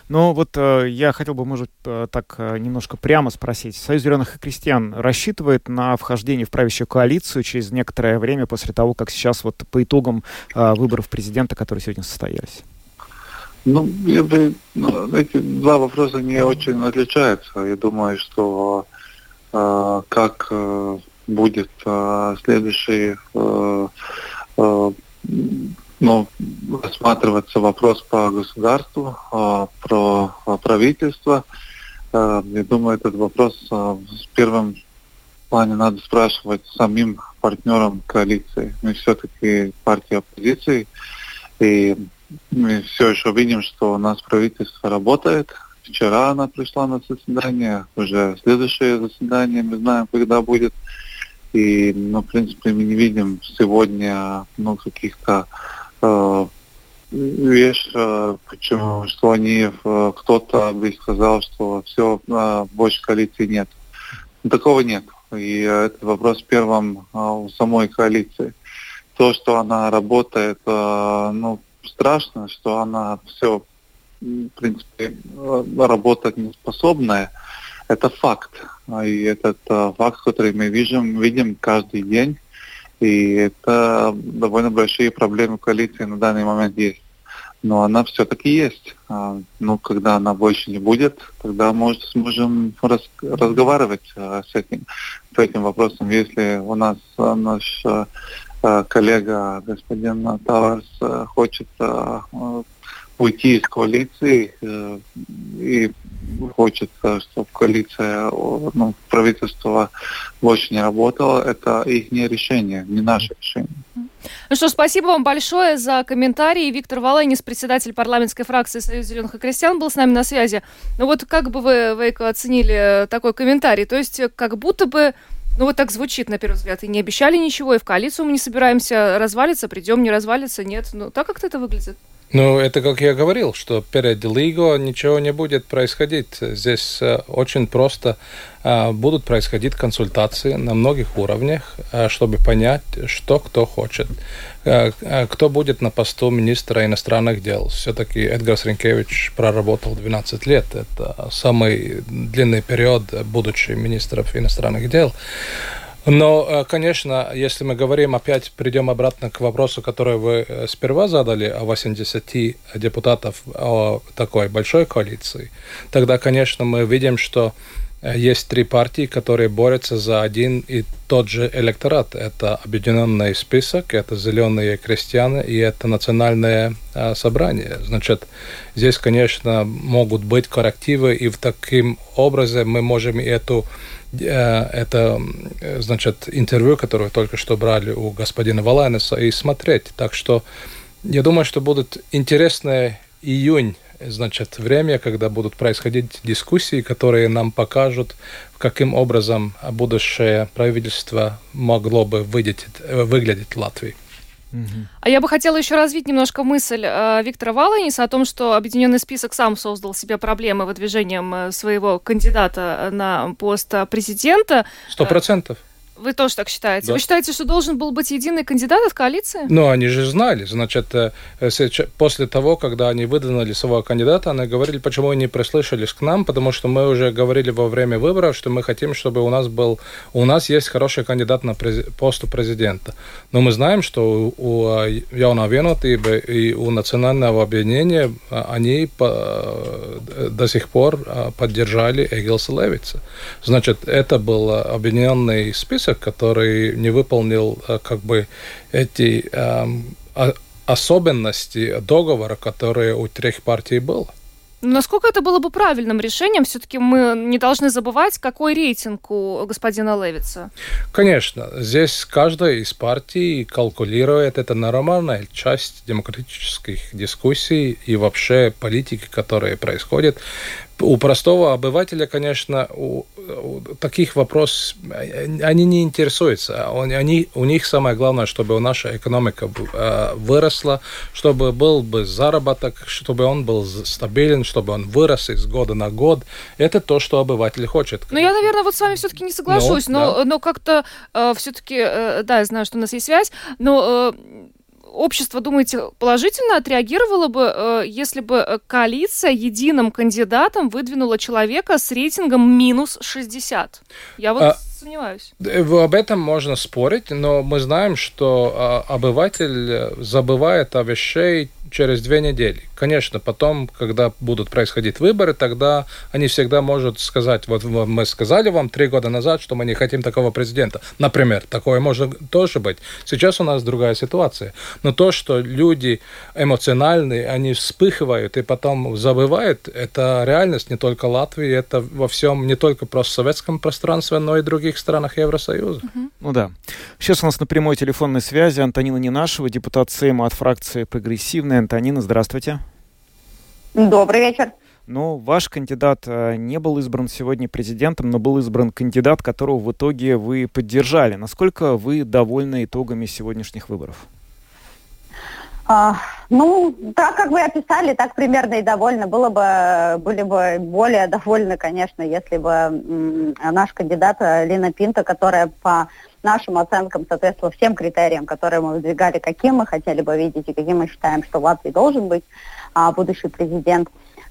Ну вот э, я хотел бы, может, э, так э, немножко прямо спросить. Союз зеленых и крестьян рассчитывает на вхождение в правящую коалицию через некоторое время после того, как сейчас вот по итогам выборов президента, которые сегодня состоялись? Ну, я бы, ну, эти два вопроса не очень отличаются. Я думаю, что э, как э, будет э, следующий э, э, ну, рассматриваться вопрос по государству, э, про правительство. Э, я думаю, этот вопрос в первом плане надо спрашивать самим партнерам коалиции. Мы все-таки партия оппозиции, и мы все еще видим, что у нас правительство работает. Вчера она пришла на заседание, уже следующее заседание мы знаем, когда будет. И, ну, в принципе, мы не видим сегодня ну, каких-то э, вещь, э, почему, что они, э, кто-то бы сказал, что все, э, больше коалиции нет. Такого нет. И это вопрос первым у самой коалиции. То, что она работает, ну, страшно, что она все, в принципе, работать не способная. Это факт. И этот э, факт, который мы видим, видим каждый день. И это довольно большие проблемы коалиции на данный момент есть. Но она все-таки есть. А, ну, когда она больше не будет, тогда, может, сможем раз, разговаривать а, с этим, с этим вопросом. Если у нас а, наш коллега господин Таварс хочет уйти из коалиции э, и хочется, чтобы коалиция, ну, правительство не работало, это их не решение, не наше решение. Ну что, спасибо вам большое за комментарии. Виктор Волынис, председатель парламентской фракции Союза зеленых и крестьян, был с нами на связи. Ну вот как бы вы, Вейко, оценили такой комментарий? То есть как будто бы ну, вот так звучит, на первый взгляд. И не обещали ничего, и в коалицию мы не собираемся развалиться, придем, не развалиться, нет. Ну, так как-то это выглядит. Ну, это как я говорил, что перед Лиго ничего не будет происходить. Здесь э, очень просто э, будут происходить консультации на многих уровнях, э, чтобы понять, что кто хочет. Кто будет на посту министра иностранных дел? Все-таки Эдгар Сринкевич проработал 12 лет. Это самый длинный период, будучи министром иностранных дел. Но, э, конечно, если мы говорим, опять придем обратно к вопросу, который вы э, сперва задали о 80 депутатов о такой большой коалиции, тогда, конечно, мы видим, что э, есть три партии, которые борются за один и тот же электорат. Это объединенный список, это зеленые крестьяне и это национальное собрание. Значит, здесь, конечно, могут быть коррективы, и в таким образом мы можем эту это, значит, интервью, которое только что брали у господина Валанеса, и смотреть. Так что я думаю, что будет интересный июнь, значит, время, когда будут происходить дискуссии, которые нам покажут, каким образом будущее правительство могло бы выглядеть, выглядеть в Латвии. А я бы хотела еще развить немножко мысль э, Виктора Валаниса о том, что Объединенный список сам создал себе проблемы выдвижением э, своего кандидата на пост президента. Сто процентов. Вы тоже так считаете? Да. Вы считаете, что должен был быть единый кандидат от коалиции? Ну, они же знали. Значит, э, после того, когда они выдвинули своего кандидата, они говорили, почему они прислышались к нам, потому что мы уже говорили во время выборов, что мы хотим, чтобы у нас был... У нас есть хороший кандидат на посту президента. Но мы знаем, что у Jaunā vienotība и у национального объединения они. Э, до сих пор поддержали Эгилса Левица. Значит, это был объединенный список, список, который не выполнил э, как бы эти эм, особенности договора, которые у трех партий было. Насколько это было бы правильным решением? Все-таки мы не должны забывать, какой рейтинг у господина Левица. Конечно. Здесь каждая из партий калкулирует это нормальная часть демократических дискуссий и вообще политики, которые происходят у простого обывателя, конечно, у, у таких вопросов они не интересуются. Они, у них самое главное, чтобы наша экономика э, выросла, чтобы был бы заработок, чтобы он был стабилен, чтобы он вырос из года на год. Это то, что обыватель хочет. Ну, я, наверное, вот с вами все-таки не соглашусь, ну, но, да. но как-то э, все-таки, э, да, я знаю, что у нас есть связь, но э, общество, думаете, положительно отреагировало бы, э, если бы коалиция единым кандидатом выдвинула человека с рейтингом минус 60? Я вот а, сомневаюсь. Об этом можно спорить, но мы знаем, что а, обыватель забывает о вещей через две недели. Конечно, потом, когда будут происходить выборы, тогда они всегда могут сказать, вот мы сказали вам три года назад, что мы не хотим такого президента. Например, такое может тоже быть. Сейчас у нас другая ситуация. Но то, что люди эмоциональные, они вспыхивают и потом забывают, это реальность не только Латвии, это во всем, не только просто советском пространстве, но и других странах Евросоюза. Угу. Ну да. Сейчас у нас на прямой телефонной связи Антонина Ненашева, депутат Сейма от фракции «Прогрессивная». Антонина, здравствуйте. Добрый вечер. Ну, ваш кандидат э, не был избран сегодня президентом, но был избран кандидат, которого в итоге вы поддержали. Насколько вы довольны итогами сегодняшних выборов? А, ну, так как вы описали, так примерно и довольны. Было бы, были бы более довольны, конечно, если бы наш кандидат э, Лина Пинта, которая по нашим оценкам соответствовала всем критериям, которые мы выдвигали, каким мы хотели бы видеть и каким мы считаем, что Латвии должен быть будущий президент,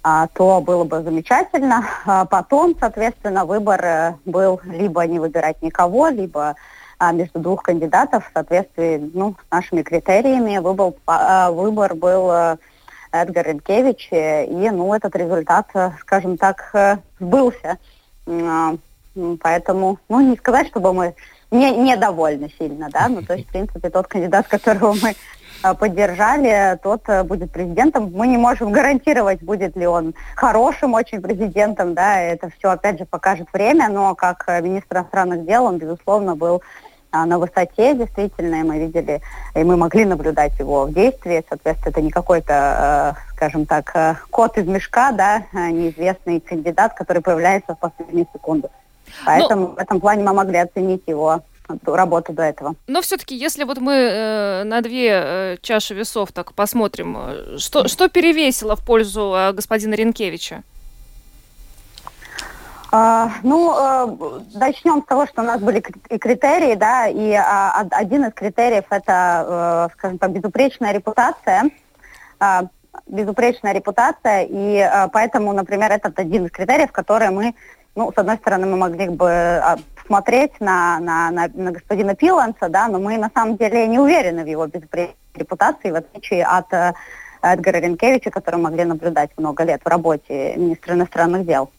а, то было бы замечательно. А потом, соответственно, выбор э, был либо не выбирать никого, либо а, между двух кандидатов в соответствии ну, с нашими критериями. Выбор, а, выбор был э, Эдгар Ренкевич, и ну, этот результат, э, скажем так, сбылся. Поэтому, ну, не сказать, чтобы мы не, недовольны сильно, да, ну, то есть, в принципе, тот кандидат, которого мы Э, поддержали, тот э, будет президентом. Мы не можем гарантировать, будет ли он хорошим очень президентом, да, это все опять же покажет время, но как э, министр иностранных дел он, безусловно, был на высоте, действительно, и мы видели, и мы могли наблюдать его в действии, соответственно, это не какой-то, скажем так, кот из мешка, да, неизвестный кандидат, который появляется в последнюю секунду. Поэтому Но... в этом плане мы могли оценить его работу до этого. Но все-таки, если вот мы э, на две э, чаши весов так посмотрим, э, что, что перевесило в пользу э, господина Ренкевича? Uh, ну, uh, начнем с того, что у нас были критерии, да, и uh, один из критериев это, скажем так, безупречная репутация, безупречная репутация, и поэтому, например, этот один из критериев, которые мы, ну, с одной стороны, мы могли бы а, смотреть на, на, на, на господина Пиланса, да, но мы на самом деле не уверены в его репутации, в отличие от э, Эдгара Ренкевича, который могли наблюдать много лет в работе министра иностранных дел.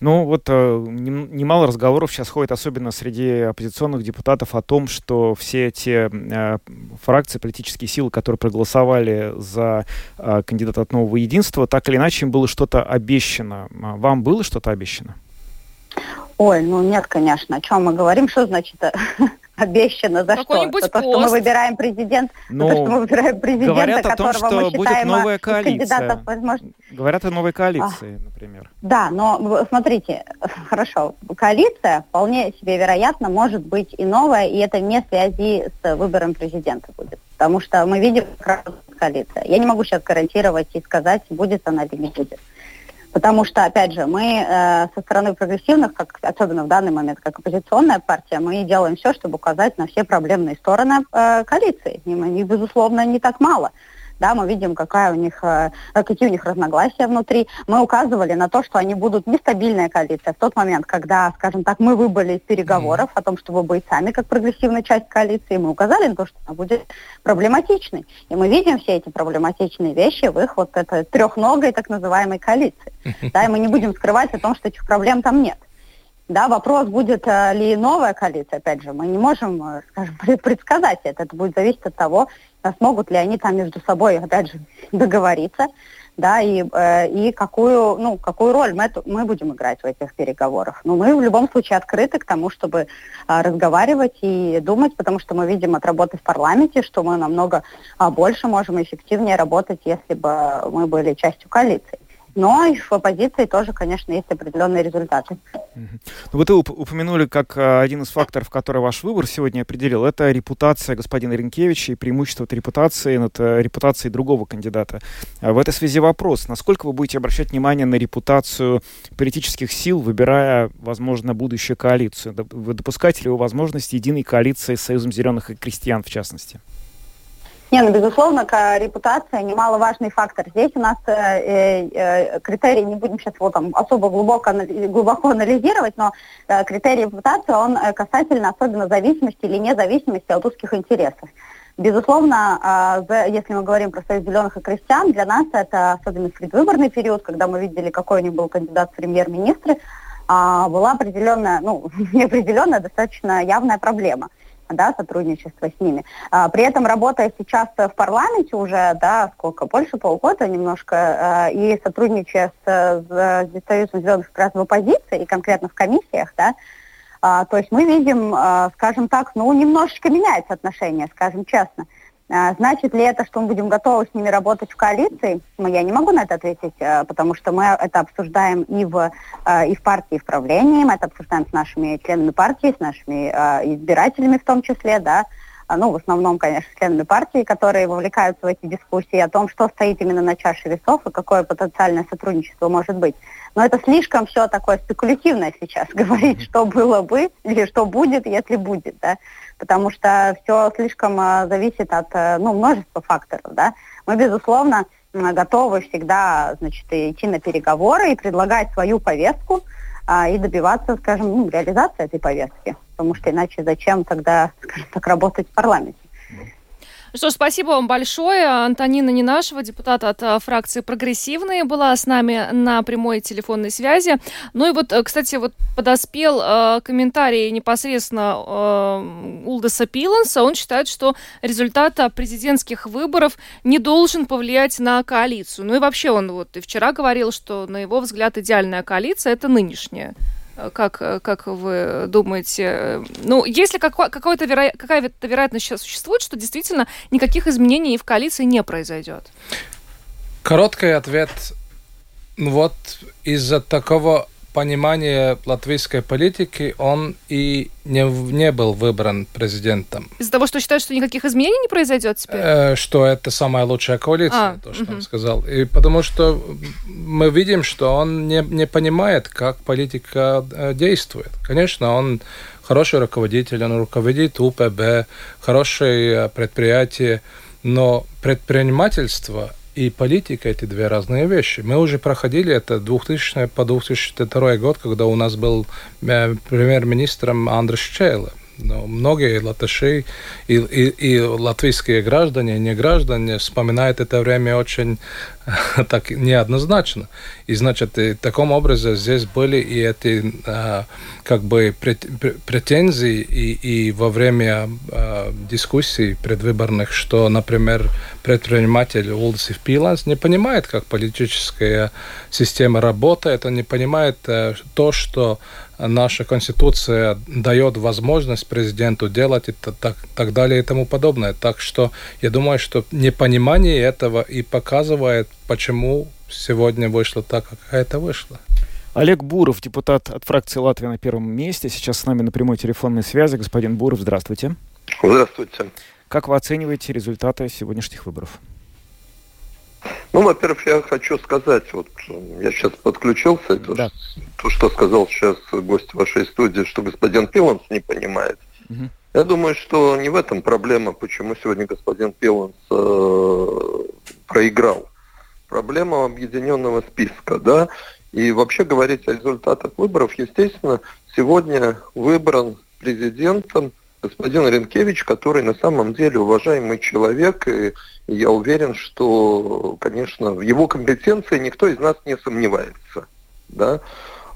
Ну вот э, немало разговоров сейчас ходит, особенно среди оппозиционных депутатов, о том, что все те э, фракции, политические силы, которые проголосовали за э, кандидата от нового единства, так или иначе им было что-то обещано. А вам было что-то обещано? Ой, ну нет, конечно. О чем мы говорим? Что значит э, обещано? За что? За то, что мы выбираем президент, ну, за то, что мы выбираем президента, говорят о том, что мы будет считаем новая коалиция. возможно... Говорят о новой коалиции, а, например. Да, но смотрите, хорошо, коалиция вполне себе вероятно может быть и новая, и это не в связи с выбором президента будет. Потому что мы видим, как коалиция. Я не могу сейчас гарантировать и сказать, будет она или не будет. Потому что, опять же, мы э, со стороны прогрессивных, как, особенно в данный момент, как оппозиционная партия, мы делаем все, чтобы указать на все проблемные стороны э, коалиции. И, безусловно, не так мало да, мы видим, какая у них, э, какие у них разногласия внутри. Мы указывали на то, что они будут нестабильная коалиция в тот момент, когда, скажем так, мы выбыли из переговоров о том, чтобы быть сами как прогрессивная часть коалиции, мы указали на то, что она будет проблематичной. И мы видим все эти проблематичные вещи в их вот этой трехногой так называемой коалиции. Да, и мы не будем скрывать о том, что этих проблем там нет. Да, вопрос, будет э, ли новая коалиция, опять же, мы не можем, э, скажем, предсказать это. Это будет зависеть от того, смогут ли они там между собой, опять же, договориться, да, и, э, и какую, ну, какую роль мы, мы будем играть в этих переговорах. Но мы в любом случае открыты к тому, чтобы э, разговаривать и думать, потому что мы видим от работы в парламенте, что мы намного э, больше можем эффективнее работать, если бы мы были частью коалиции. Но и в оппозиции тоже, конечно, есть определенные результаты. Ну, вот вы упомянули как а, один из факторов, который ваш выбор сегодня определил, это репутация господина Ренкевича и преимущество этой репутации над э, репутацией другого кандидата. А в этой связи вопрос, насколько вы будете обращать внимание на репутацию политических сил, выбирая, возможно, будущую коалицию? Вы допускаете ли вы возможность единой коалиции с Союзом зеленых и крестьян, в частности? Не, ну, безусловно, репутация немаловажный фактор. Здесь у нас э, э, критерий, не будем сейчас его там особо глубоко, глубоко анализировать, но э, критерий репутации, он э, касательно особенно зависимости или независимости от узких интересов. Безусловно, э, если мы говорим про Союз зеленых и крестьян, для нас это особенно в предвыборный период, когда мы видели, какой у них был кандидат в премьер-министры, а, была определенная, ну, неопределенная, достаточно явная проблема да, сотрудничество с ними. А, при этом работая сейчас в парламенте уже, да, сколько, больше полгода немножко, а, и сотрудничая с, с, с Союзом зеленых как раз в оппозиции и конкретно в комиссиях, да, а, то есть мы видим, а, скажем так, ну, немножечко меняется отношение, скажем честно. Значит ли это, что мы будем готовы с ними работать в коалиции? Ну, я не могу на это ответить, а, потому что мы это обсуждаем и в, а, и в партии, и в правлении, мы это обсуждаем с нашими членами партии, с нашими избирателями в том числе, да, ну, в основном, конечно, членами партии, которые вовлекаются в эти дискуссии о том, что стоит именно на чаше весов и какое потенциальное сотрудничество может быть. Но это слишком все такое спекулятивное сейчас, говорить, что было бы или что будет, если будет, да потому что все слишком э, зависит от э, ну, множества факторов. Да? Мы, безусловно, готовы всегда значит, идти на переговоры и предлагать свою повестку а, и добиваться, скажем, ну, реализации этой повестки. Потому что иначе зачем тогда, скажем так, работать в парламенте? Что ж, спасибо вам большое. Антонина Ненашева, депутат от э, фракции «Прогрессивные», была с нами на прямой телефонной связи. Ну и вот, э, кстати, вот подоспел э, комментарий непосредственно э, Улдеса Пиланса. Он считает, что результат президентских выборов не должен повлиять на коалицию. Ну и вообще он вот и вчера говорил, что, на его взгляд, идеальная коалиция – это нынешняя. Как, как вы думаете? Ну, если какой, какой-то веро... какая-то вероятность сейчас существует, что действительно никаких изменений в коалиции не произойдет? Короткий ответ. Вот из-за такого понимания латвийской политики он и не, не был выбран президентом. Из-за того, что считают, что никаких изменений не произойдет теперь? Э, что это самая лучшая коалиция, а, то, что угу. он сказал. И потому что мы видим, что он не, не понимает, как политика э, действует. Конечно, он хороший руководитель, он руководит УПБ, хорошее предприятие, но предпринимательство и политика – это две разные вещи. Мы уже проходили это 2000 по 2002 год, когда у нас был э, премьер-министром Андрес Чейле. Но многие латыши и, и, и латвийские граждане, не граждане вспоминают это время очень так неоднозначно. И значит, и таком образом здесь были и эти а, как бы претензии и, и во время а, дискуссий предвыборных, что, например, предприниматель Улдсив Пиланс не понимает, как политическая система работает, он не понимает а, то, что наша конституция дает возможность президенту делать и так, так далее и тому подобное. Так что я думаю, что непонимание этого и показывает почему сегодня вышло так, как это вышло. Олег Буров, депутат от фракции Латвии на первом месте, сейчас с нами на прямой телефонной связи. Господин Буров, здравствуйте. Здравствуйте. Как вы оцениваете результаты сегодняшних выборов? Ну, во-первых, я хочу сказать, вот я сейчас подключился, да. то, что сказал сейчас гость вашей студии, что господин Пиланс не понимает. Угу. Я думаю, что не в этом проблема, почему сегодня господин Пиланс э, проиграл проблема объединенного списка, да, и вообще говорить о результатах выборов, естественно, сегодня выбран президентом господин Ренкевич, который на самом деле уважаемый человек, и я уверен, что, конечно, в его компетенции никто из нас не сомневается. Да?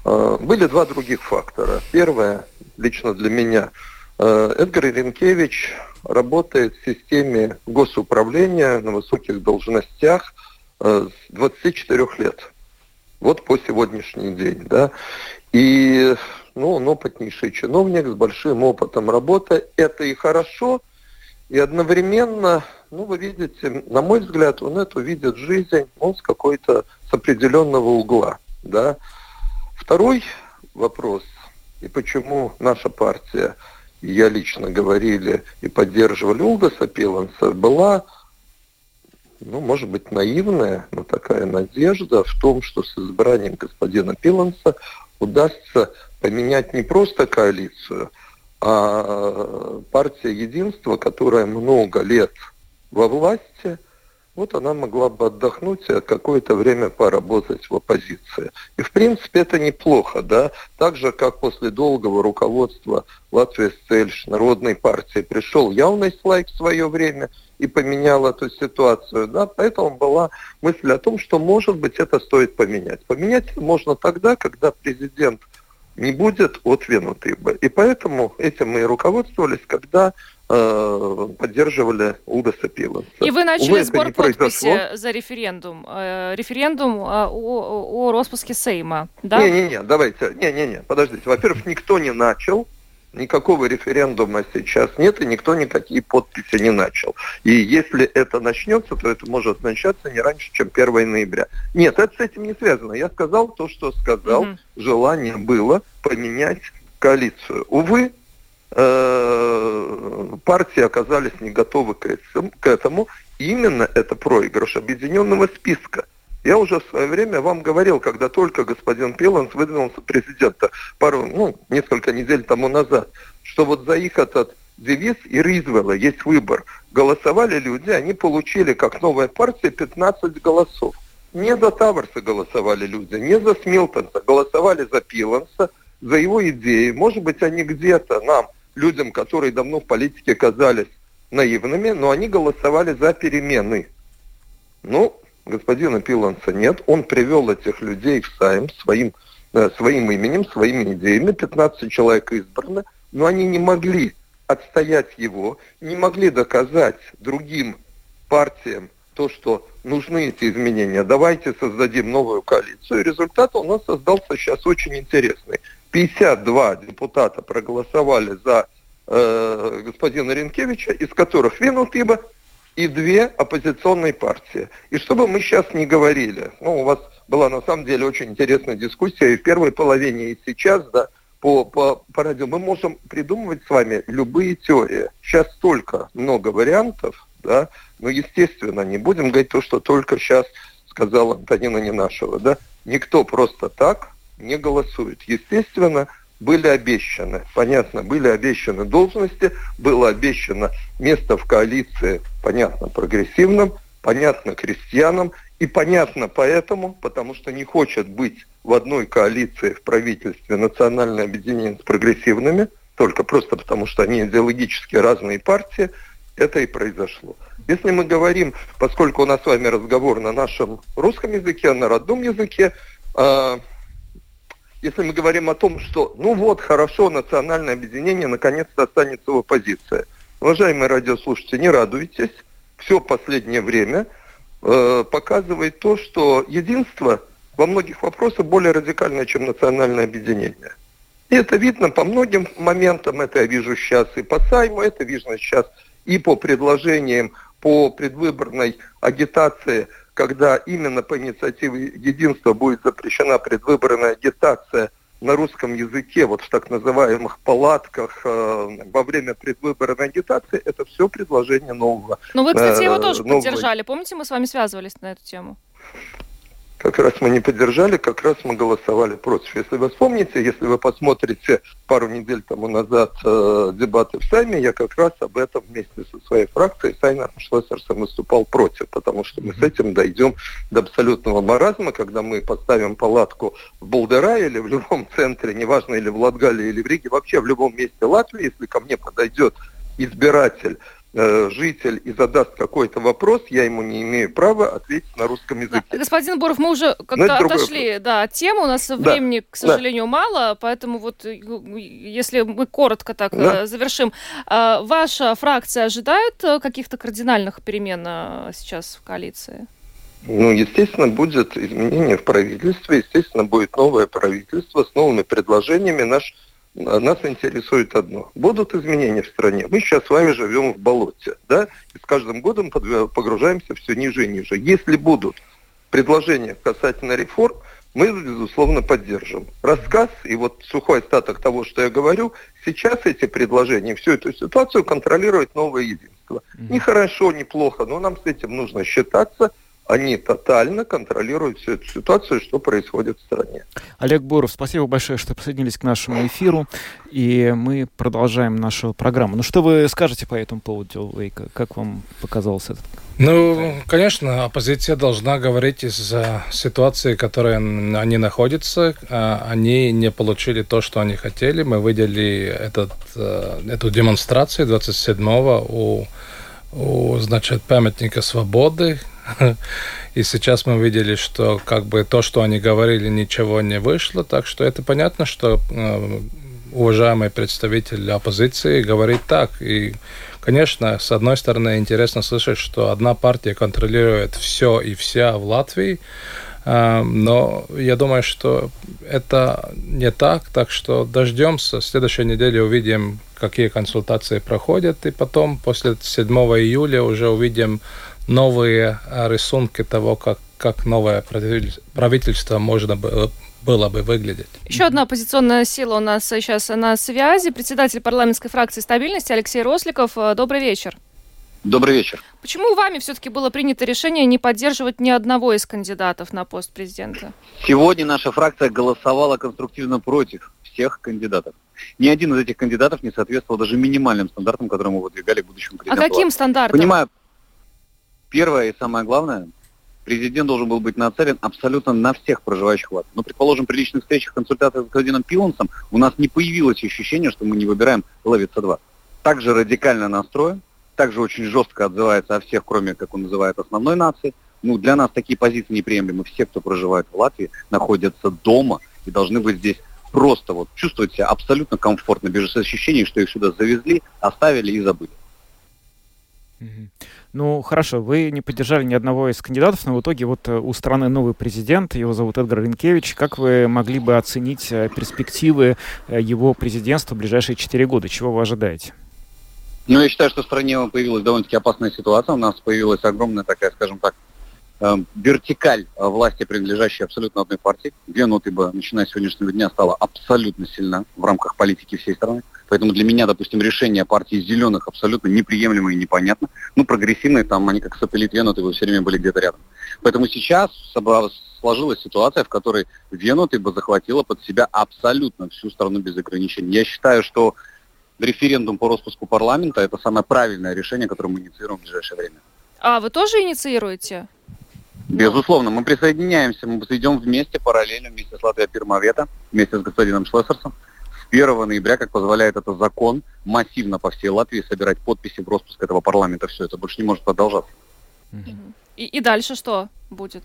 А, были два других фактора. Первое, лично для меня, а, Эдгар Ренкевич работает в системе госуправления на высоких должностях – Э, с 24 лет. Вот по сегодняшний день, да. И, ну, он опытнейший чиновник с большим опытом работы. Это и хорошо, и одновременно, ну, вы видите, на мой взгляд, он эту видит жизнь, он с какой-то, с определенного угла, да. Второй вопрос, и почему наша партия, и я лично говорили и поддерживали Улдаса Пиланса, была ну, может быть, наивная, но такая надежда в том, что с избранием господина Пиланса удастся поменять не просто коалицию, а партия единства, которая много лет во власти – вот она могла бы отдохнуть и какое-то время поработать в оппозиции. И, в принципе, это неплохо, да. Так же, как после долгого руководства Латвии Цельш, Народной партии, пришел явный слайк в свое время и поменял эту ситуацию, да. Поэтому была мысль о том, что, может быть, это стоит поменять. Поменять можно тогда, когда президент не будет отвинутый бы. И поэтому этим мы и руководствовались, когда э, поддерживали Удаса Пиланса. И вы начали Увы, сбор подписи за референдум. Э, референдум э, о, о, о распуске Сейма, да? Не-не-не, давайте. Не-не-не, подождите. Во-первых, никто не начал. Никакого референдума сейчас нет, и никто никакие подписи не начал. И если это начнется, то это может начаться не раньше, чем 1 ноября. Нет, это с этим не связано. Я сказал то, что сказал. Mm-hmm. Желание было поменять коалицию. Увы, э, партии оказались не готовы к этому. Именно это проигрыш объединенного списка. Я уже в свое время вам говорил, когда только господин Пиланс выдвинулся президента пару, ну, несколько недель тому назад, что вот за их этот девиз и Ризвелла есть выбор. Голосовали люди, они получили, как новая партия, 15 голосов. Не за Таверса голосовали люди, не за Смилтонса, голосовали за Пиланса, за его идеи. Может быть, они где-то нам, людям, которые давно в политике казались наивными, но они голосовали за перемены. Ну, господина Пиланса нет. Он привел этих людей в Сайм своим, э, своим именем, своими идеями. 15 человек избраны, но они не могли отстоять его, не могли доказать другим партиям то, что нужны эти изменения. Давайте создадим новую коалицию. И результат у нас создался сейчас очень интересный. 52 депутата проголосовали за э, господина Ренкевича, из которых Винутыба и две оппозиционные партии. И что бы мы сейчас не говорили, ну, у вас была на самом деле очень интересная дискуссия и в первой половине, и сейчас, да, по, по, по радио, мы можем придумывать с вами любые теории. Сейчас столько много вариантов, да, но, естественно, не будем говорить то, что только сейчас сказала Антонина Ненашева, да, никто просто так не голосует. Естественно, были обещаны, понятно, были обещаны должности, было обещано место в коалиции, понятно, прогрессивным, понятно, крестьянам, и понятно поэтому, потому что не хочет быть в одной коалиции в правительстве национальное объединение с прогрессивными, только просто потому, что они идеологически разные партии, это и произошло. Если мы говорим, поскольку у нас с вами разговор на нашем русском языке, на родном языке, а, если мы говорим о том, что ну вот, хорошо, национальное объединение наконец-то останется в оппозиции. Уважаемые радиослушатели, не радуйтесь. Все последнее время э, показывает то, что единство во многих вопросах более радикальное, чем национальное объединение. И это видно по многим моментам, это я вижу сейчас и по Сайму, это видно сейчас и по предложениям по предвыборной агитации когда именно по инициативе единства будет запрещена предвыборная агитация на русском языке, вот в так называемых палатках э, во время предвыборной агитации, это все предложение нового. Ну вы, кстати, его э, тоже нового... поддержали. Помните, мы с вами связывались на эту тему? Как раз мы не поддержали, как раз мы голосовали против. Если вы вспомните, если вы посмотрите пару недель тому назад э, дебаты в Сайме, я как раз об этом вместе со своей фракцией Сайна Шлессерсом выступал против, потому что мы с этим дойдем до абсолютного маразма, когда мы поставим палатку в Болдера или в любом центре, неважно, или в Латгалии, или в Риге, вообще в любом месте Латвии, если ко мне подойдет избиратель житель и задаст какой-то вопрос, я ему не имею права ответить на русском языке. Да. Господин Боров, мы уже как-то отошли да, от темы, у нас да. времени, к сожалению, да. мало, поэтому вот э, если мы коротко так да. Э, завершим. Ваша фракция ожидает каких-то кардинальных перемен сейчас в коалиции? Ну, естественно, будет изменение в правительстве, естественно, будет новое правительство с новыми предложениями. Наш нас интересует одно. Будут изменения в стране. Мы сейчас с вами живем в болоте, да, и с каждым годом погружаемся все ниже и ниже. Если будут предложения касательно реформ, мы, безусловно, поддержим. Рассказ и вот сухой остаток того, что я говорю, сейчас эти предложения, всю эту ситуацию контролирует новое единство. Mm-hmm. Не хорошо, не плохо, но нам с этим нужно считаться. Они тотально контролируют всю эту ситуацию, что происходит в стране. Олег Буров, спасибо большое, что присоединились к нашему эфиру, и мы продолжаем нашу программу. Ну что вы скажете по этому поводу, Вейка? Как вам показался этот ну, конечно, оппозиция должна говорить из-за ситуации, в которой они находятся. А, они не получили то, что они хотели. Мы видели этот, э, эту демонстрацию 27-го у, у значит, памятника свободы, И сейчас мы видели, что как бы то, что они говорили, ничего не вышло. Так что это понятно, что э, уважаемый представитель оппозиции говорит так. И, конечно, с одной стороны, интересно слышать, что одна партия контролирует все и вся в Латвии, э, но я думаю, что это не так, так что дождемся. В следующей неделе увидим, какие консультации проходят, и потом, после 7 июля, уже увидим новые а, рисунки того, как, как новое правительство можно было было бы выглядеть. Еще одна оппозиционная сила у нас сейчас на связи. Председатель парламентской фракции стабильности Алексей Росликов. Добрый вечер. Добрый вечер. Почему вами все-таки было принято решение не поддерживать ни одного из кандидатов на пост президента? Сегодня наша фракция голосовала конструктивно против всех кандидатов. Ни один из этих кандидатов не соответствовал даже минимальным стандартам, которые мы выдвигали будущему президенту. А каким стандартам? Понимаю, Первое и самое главное, президент должен был быть нацелен абсолютно на всех проживающих в Латвии. Но, предположим, при личных встречах, консультациях с господином Пилансом у нас не появилось ощущение, что мы не выбираем Левица-2. Также радикально настроен, также очень жестко отзывается о всех, кроме, как он называет, основной нации. Ну, для нас такие позиции неприемлемы. Все, кто проживает в Латвии, находятся дома и должны быть здесь просто вот чувствовать себя абсолютно комфортно, без ощущения, что их сюда завезли, оставили и забыли. Ну, хорошо, вы не поддержали ни одного из кандидатов, но в итоге вот э, у страны новый президент, его зовут Эдгар Ренкевич. Как вы могли бы оценить э, перспективы э, его президентства в ближайшие четыре года? Чего вы ожидаете? Ну, я считаю, что в стране появилась довольно-таки опасная ситуация. У нас появилась огромная такая, скажем так, вертикаль власти, принадлежащей абсолютно одной партии. Две ноты бы, начиная с сегодняшнего дня, стала абсолютно сильна в рамках политики всей страны. Поэтому для меня, допустим, решение партии зеленых абсолютно неприемлемо и непонятно. Ну, прогрессивные, там они как сателлит Венуты все время были где-то рядом. Поэтому сейчас сложилась ситуация, в которой Венуты бы захватила под себя абсолютно всю страну без ограничений. Я считаю, что референдум по распуску парламента – это самое правильное решение, которое мы инициируем в ближайшее время. А, вы тоже инициируете? Безусловно, мы присоединяемся, мы идем вместе, параллельно, вместе с Латвией Пирмавета, вместе с господином Шлессерсом. 1 ноября, как позволяет это закон, массивно по всей Латвии собирать подписи в распуск этого парламента. Все это больше не может продолжаться. И, и дальше что будет?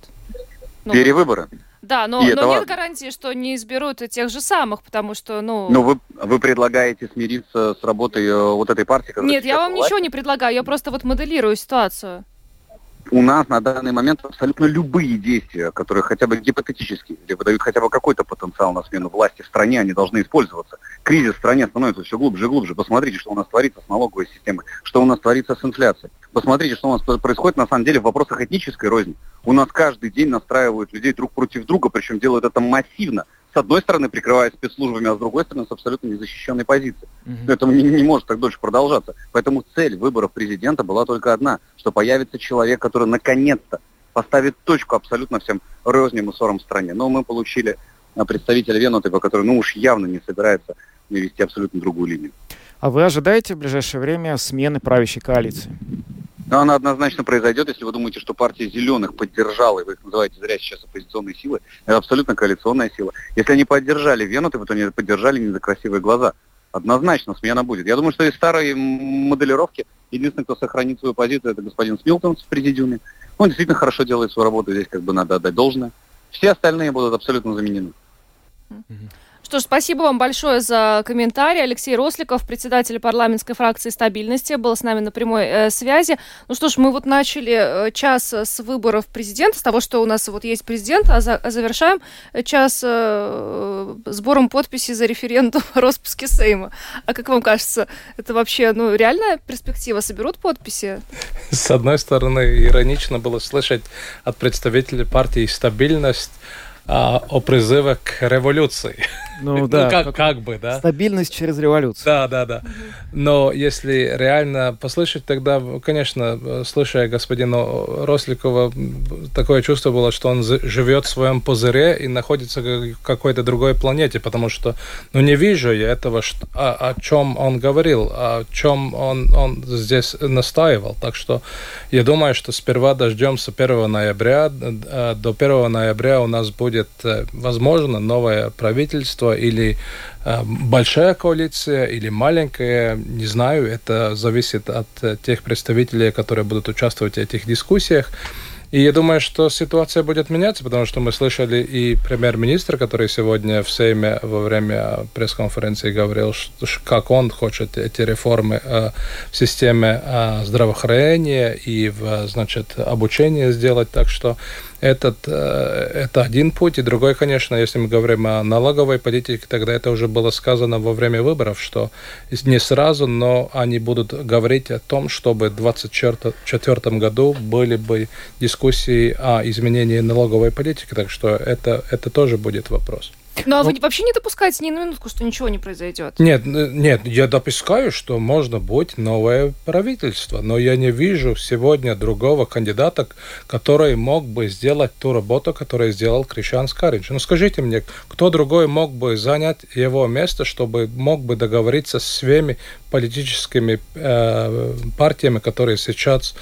Ну, Перевыборы. Да, но, но нет важно. гарантии, что не изберут тех же самых, потому что, ну... Ну, вы, вы предлагаете смириться с работой э, вот этой партии? Нет, я вам власть? ничего не предлагаю, я просто вот моделирую ситуацию у нас на данный момент абсолютно любые действия, которые хотя бы гипотетически, выдают хотя бы какой-то потенциал на смену власти в стране, они должны использоваться. Кризис в стране становится все глубже и глубже. Посмотрите, что у нас творится с налоговой системой, что у нас творится с инфляцией. Посмотрите, что у нас происходит на самом деле в вопросах этнической розни. У нас каждый день настраивают людей друг против друга, причем делают это массивно, с одной стороны прикрываясь спецслужбами, а с другой стороны с абсолютно незащищенной позиции. Угу. Это не, не может так дольше продолжаться. Поэтому цель выборов президента была только одна, что появится человек, который наконец-то поставит точку абсолютно всем розням и ссорам в стране. Но мы получили а, представителя Венутова, который ну уж явно не собирается вести абсолютно другую линию. А вы ожидаете в ближайшее время смены правящей коалиции? Но она однозначно произойдет, если вы думаете, что партия зеленых поддержала, и вы их называете зря сейчас оппозиционной силой, это абсолютно коалиционная сила. Если они поддержали Венутова, то они поддержали не за красивые глаза. Однозначно смена будет. Я думаю, что из старой моделировки единственный, кто сохранит свою позицию, это господин Смилтон в президиуме. Он действительно хорошо делает свою работу, здесь как бы надо отдать должное. Все остальные будут абсолютно заменены. Что ж, спасибо вам большое за комментарий. Алексей Росликов, председатель парламентской фракции стабильности, был с нами на прямой э, связи. Ну что ж, мы вот начали э, час с выборов президента, с того, что у нас вот есть президент, а, за, а завершаем час э, сбором подписей за референдум о распуске Сейма. А как вам кажется, это вообще ну, реальная перспектива? Соберут подписи? С одной стороны, иронично было слышать от представителей партии «Стабильность», а, о призыве к революции. Ну, ну да. Как, как бы, да. Стабильность через революцию. Да, да, да. Но если реально послышать, тогда, конечно, слушая господина Росликова, такое чувство было, что он живет в своем пузыре и находится в какой-то другой планете, потому что, ну, не вижу я этого, что, о, о чем он говорил, о чем он, он здесь настаивал. Так что я думаю, что сперва дождемся 1 ноября. Э, до 1 ноября у нас будет, э, возможно, новое правительство или э, большая коалиция или маленькая, не знаю, это зависит от тех представителей, которые будут участвовать в этих дискуссиях. И я думаю, что ситуация будет меняться, потому что мы слышали и премьер-министра, который сегодня в Сейме во время пресс-конференции говорил, что, как он хочет эти реформы э, в системе э, здравоохранения и в значит, обучении сделать. Так что этот, э, это один путь. И другой, конечно, если мы говорим о налоговой политике, тогда это уже было сказано во время выборов, что не сразу, но они будут говорить о том, чтобы в 2024 году были бы дискуссии о изменении налоговой политики. Так что это, это тоже будет вопрос. Ну, а вы ну, вообще не допускаете ни на минутку, что ничего не произойдет? Нет, нет, я допускаю, что можно быть новое правительство, но я не вижу сегодня другого кандидата, который мог бы сделать ту работу, которую сделал Кришан Скаринч. Ну, скажите мне, кто другой мог бы занять его место, чтобы мог бы договориться с всеми политическими э, партиями, которые сейчас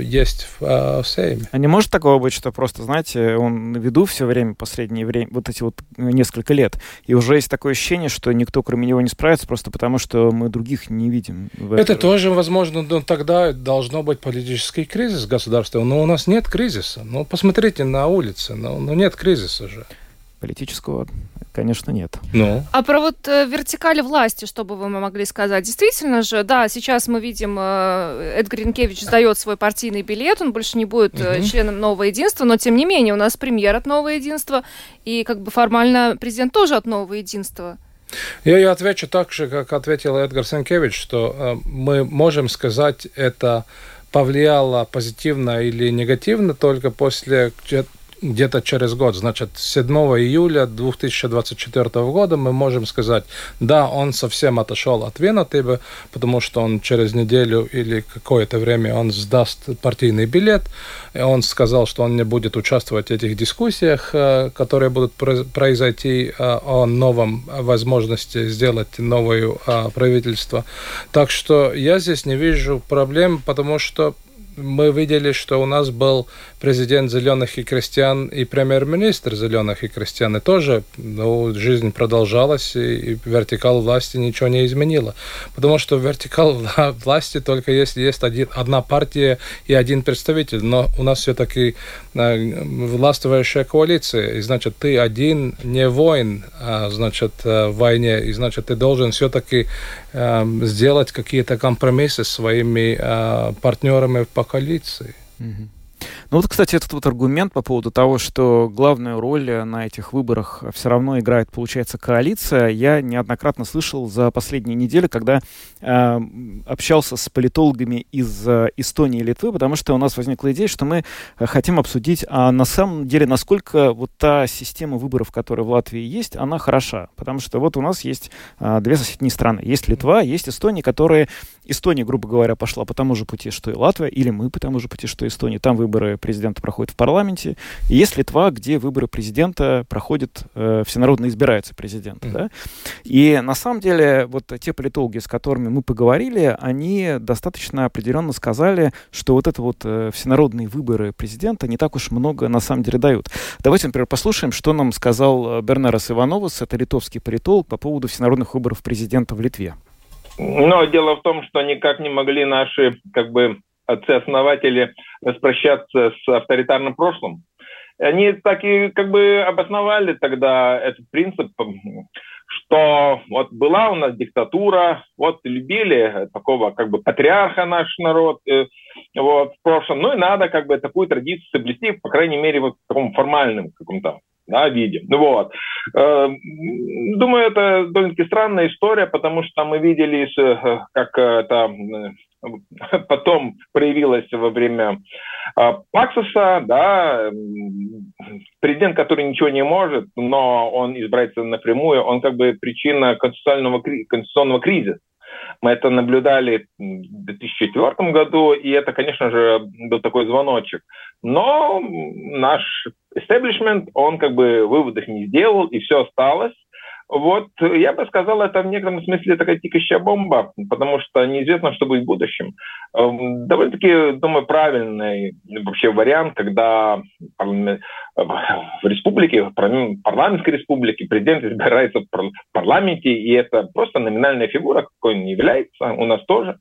есть в, э, в Сейме. А не может такого быть, что просто, знаете, он на виду все время, последнее время, вот эти вот несколько лет, и уже есть такое ощущение, что никто кроме него не справится, просто потому что мы других не видим. Это тоже возможно, но тогда должно быть политический кризис государства, но у нас нет кризиса. Ну, посмотрите на улице, но, но нет кризиса же. Политического Конечно, нет. Ну. А про вот э, вертикали власти, что бы вы могли сказать? Действительно же, да, сейчас мы видим, э, Эдгар Ренкевич сдает свой партийный билет, он больше не будет э, угу. членом Нового Единства, но тем не менее у нас премьер от Нового Единства, и как бы формально президент тоже от Нового Единства. Я, я отвечу так же, как ответил Эдгар Сенкевич, что э, мы можем сказать, это повлияло позитивно или негативно только после где-то через год, значит, 7 июля 2024 года мы можем сказать, да, он совсем отошел от Венотыба, потому что он через неделю или какое-то время он сдаст партийный билет, и он сказал, что он не будет участвовать в этих дискуссиях, э, которые будут произойти э, о новом возможности сделать новое э, правительство. Так что я здесь не вижу проблем, потому что мы видели, что у нас был президент «Зеленых и крестьян» и премьер-министр «Зеленых и крестьян». И тоже ну, жизнь продолжалась, и, и вертикал власти ничего не изменила. Потому что вертикал власти только если есть один, одна партия и один представитель. Но у нас все-таки э, властвующая коалиция. И значит, ты один не воин, а, значит, э, в войне. И значит, ты должен все-таки сделать какие-то компромиссы с своими э, партнерами по коалиции. Ну вот, кстати, этот вот аргумент по поводу того, что главную роль на этих выборах все равно играет, получается, коалиция, я неоднократно слышал за последние недели, когда э, общался с политологами из э, Эстонии и Литвы, потому что у нас возникла идея, что мы э, хотим обсудить, а на самом деле, насколько вот та система выборов, которая в Латвии есть, она хороша. Потому что вот у нас есть э, две соседние страны. Есть Литва, есть Эстония, которые... Эстония, грубо говоря, пошла по тому же пути, что и Латвия, или мы по тому же пути, что и Эстония. Там выборы президента проходят в парламенте. И есть Литва, где выборы президента проходят, э, всенародно избирается президент. Mm-hmm. Да? И на самом деле вот те политологи, с которыми мы поговорили, они достаточно определенно сказали, что вот это вот э, всенародные выборы президента не так уж много на самом деле дают. Давайте, например, послушаем, что нам сказал э, Бернарас Ивановус, это литовский политолог, по поводу всенародных выборов президента в Литве. Но дело в том, что никак не могли наши как бы отцы-основатели распрощаться с авторитарным прошлым. Они так и как бы обосновали тогда этот принцип, что вот была у нас диктатура, вот любили такого как бы патриарха наш народ э, вот, в прошлом, ну и надо как бы такую традицию соблюсти, по крайней мере, вот в таком формальном каком-то да, виде. Вот. Э, думаю, это довольно-таки странная история, потому что мы видели, э, как это потом проявилось во время А, Паксуса, да, президент, который ничего не может, но он избирается напрямую, он как бы причина конституционного, конституционного кризиса. Мы это наблюдали в 2004 году, и это, конечно же, был такой звоночек. Но наш establishment, он как бы выводов не сделал, и все осталось. Вот, я бы сказал, это в некотором смысле такая тикающая бомба, потому что неизвестно, что будет в будущем. Эм, довольно-таки, думаю, правильный вообще вариант, когда в республике, в парламентской республике президент избирается в парламенте, и это просто номинальная фигура, какой он является, у нас тоже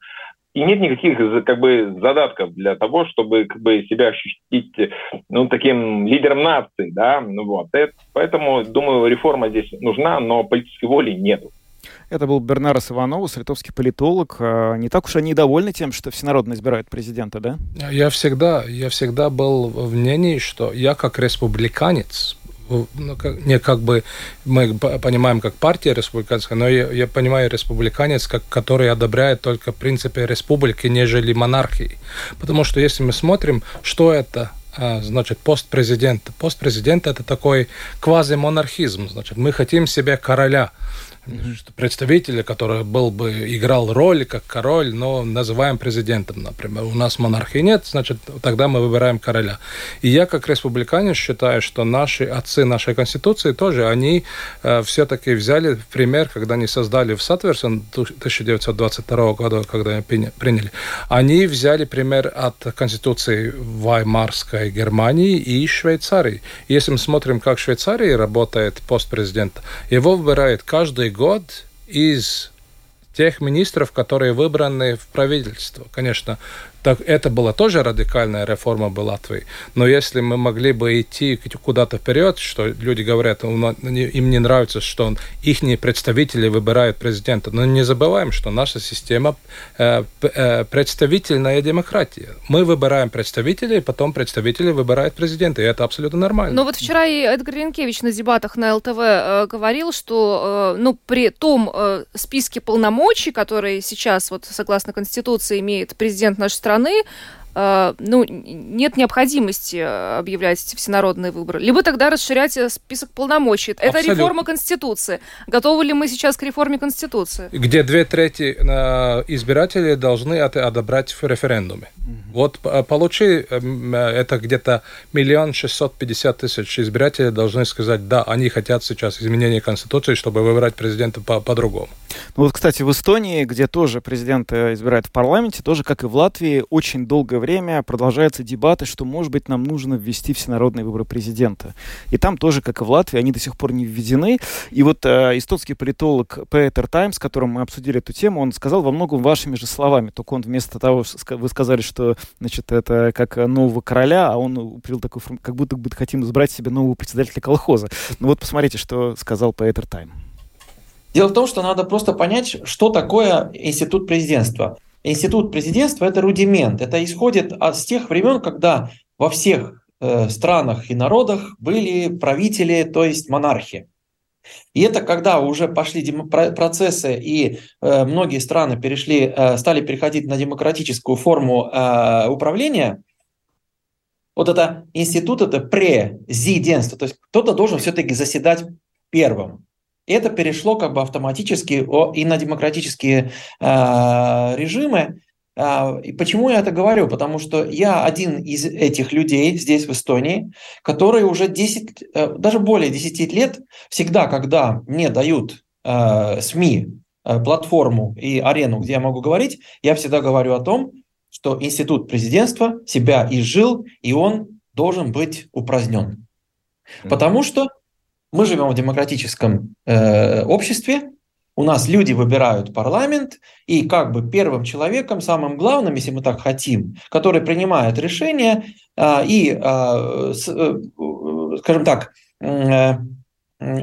и нет никаких как бы задатков для того, чтобы как бы себя ощутить ну, таким лидером нации, да, ну, вот. Это, поэтому, думаю, реформа здесь нужна, но политической воли нету. Это был Бернарес Ивановус, литовский политолог. А, не так уж они довольны тем, что всенародно избирают президента, да? Я всегда, я всегда был в мнении, что я как республиканец не как бы мы понимаем как партия республиканская, но я, я понимаю республиканец, как, который одобряет только принципы республики, нежели монархии. Потому что если мы смотрим, что это а, значит, пост президента. Пост президента это такой квазимонархизм. Значит, мы хотим себе короля представителя, который был бы играл роль как король, но называем президентом, например. У нас монархии нет, значит, тогда мы выбираем короля. И я, как республиканец, считаю, что наши отцы нашей конституции тоже, они э, все-таки взяли пример, когда они создали в Сатверсен 1922 года, когда приняли, они взяли пример от конституции Ваймарской Германии и Швейцарии. Если мы смотрим, как в Швейцарии работает пост президента, его выбирает каждый год из тех министров, которые выбраны в правительство. Конечно, так это была тоже радикальная реформа в Латвии. Но если мы могли бы идти куда-то вперед, что люди говорят, им не нравится, что их представители выбирают президента. Но не забываем, что наша система э, э, представительная демократия. Мы выбираем представителей, потом представители выбирают президента. И это абсолютно нормально. Но вот вчера и Эдгар Янкевич на дебатах на ЛТВ э, говорил, что ну, при том списке полномочий, которые сейчас, вот согласно Конституции, имеет президент нашей страны, страны э, ну, нет необходимости э, объявлять всенародные выборы. Либо тогда расширять э, список полномочий. Это Абсолютно. реформа Конституции. Готовы ли мы сейчас к реформе Конституции? Где две трети избирателей должны это одобрять в референдуме. Угу. Вот получи, это где-то миллион шестьсот пятьдесят тысяч избирателей должны сказать, да, они хотят сейчас изменения Конституции, чтобы выбирать президента по- по-другому. Ну вот, кстати, в Эстонии, где тоже президент избирает в парламенте, тоже, как и в Латвии, очень долгое время продолжаются дебаты, что, может быть, нам нужно ввести всенародные выборы президента. И там тоже, как и в Латвии, они до сих пор не введены. И вот э, эстонский политолог Петер Тайм, с которым мы обсудили эту тему, он сказал во многом вашими же словами. Только он вместо того, вы сказали, что значит, это как нового короля, а он упрел такой, как будто бы хотим избрать себе нового председателя колхоза. Ну вот посмотрите, что сказал Петер Тайм. Дело в том, что надо просто понять, что такое институт президентства институт президентства – это рудимент. Это исходит от с тех времен, когда во всех э, странах и народах были правители, то есть монархи. И это когда уже пошли процессы, и э, многие страны перешли, э, стали переходить на демократическую форму э, управления, вот это институт, это президентство, то есть кто-то должен все-таки заседать первым это перешло как бы автоматически и на демократические э, режимы. Э, и почему я это говорю? Потому что я один из этих людей здесь, в Эстонии, который уже 10, э, даже более 10 лет, всегда, когда мне дают э, СМИ платформу и арену, где я могу говорить, я всегда говорю о том, что институт президентства себя изжил, и он должен быть упразднен. Потому что мы живем в демократическом э, обществе, у нас люди выбирают парламент, и как бы первым человеком, самым главным, если мы так хотим, который принимает решения э, и, э, с, э, скажем так, э,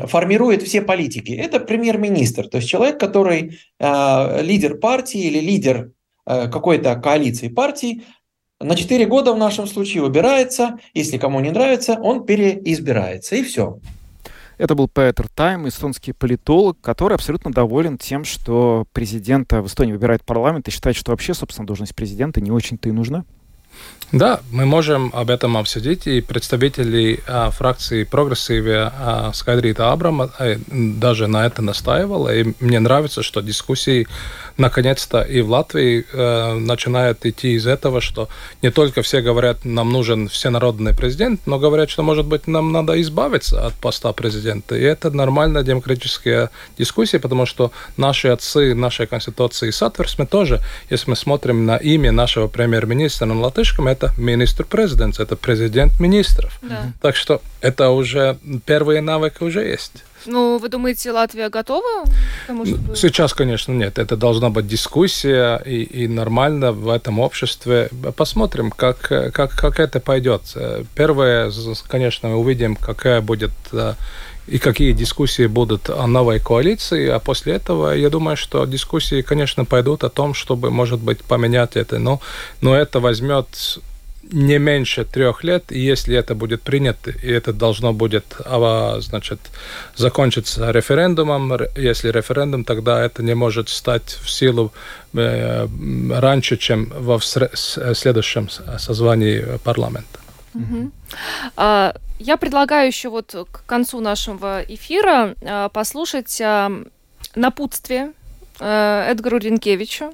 формирует все политики, это премьер-министр, то есть человек, который э, лидер партии или лидер э, какой-то коалиции партий, на 4 года в нашем случае выбирается, если кому не нравится, он переизбирается, и все. Это был Петер Тайм, эстонский политолог, который абсолютно доволен тем, что президента в Эстонии выбирает парламент и считает, что вообще, собственно, должность президента не очень-то и нужна. Да, мы можем об этом обсудить, и представители а, фракции прогрессиве а, Скайдрита Абрама а, даже на это настаивала, и мне нравится, что дискуссии наконец-то и в Латвии э, начинают идти из этого, что не только все говорят, нам нужен всенародный президент, но говорят, что, может быть, нам надо избавиться от поста президента. И это нормальная демократическая дискуссия, потому что наши отцы нашей Конституции Сатверс, мы тоже, если мы смотрим на имя нашего премьер-министра на латышском, это министр-президент, это президент министров. Да. Так что это уже первые навыки уже есть. Ну, вы думаете, Латвия готова? Тому, чтобы... Сейчас, конечно, нет. Это должна быть дискуссия и, и нормально в этом обществе. Посмотрим, как, как, как это пойдет. Первое, конечно, мы увидим, какая будет э, и какие дискуссии будут о новой коалиции, а после этого я думаю, что дискуссии, конечно, пойдут о том, чтобы, может быть, поменять это, но, но это возьмет не меньше трех лет, и если это будет принято, и это должно будет, а, значит, закончиться референдумом, если референдум, тогда это не может стать в силу э, раньше, чем во следующем созвании парламента. Угу. Я предлагаю еще вот к концу нашего эфира послушать напутствие э, Эдгару Ренкевичу,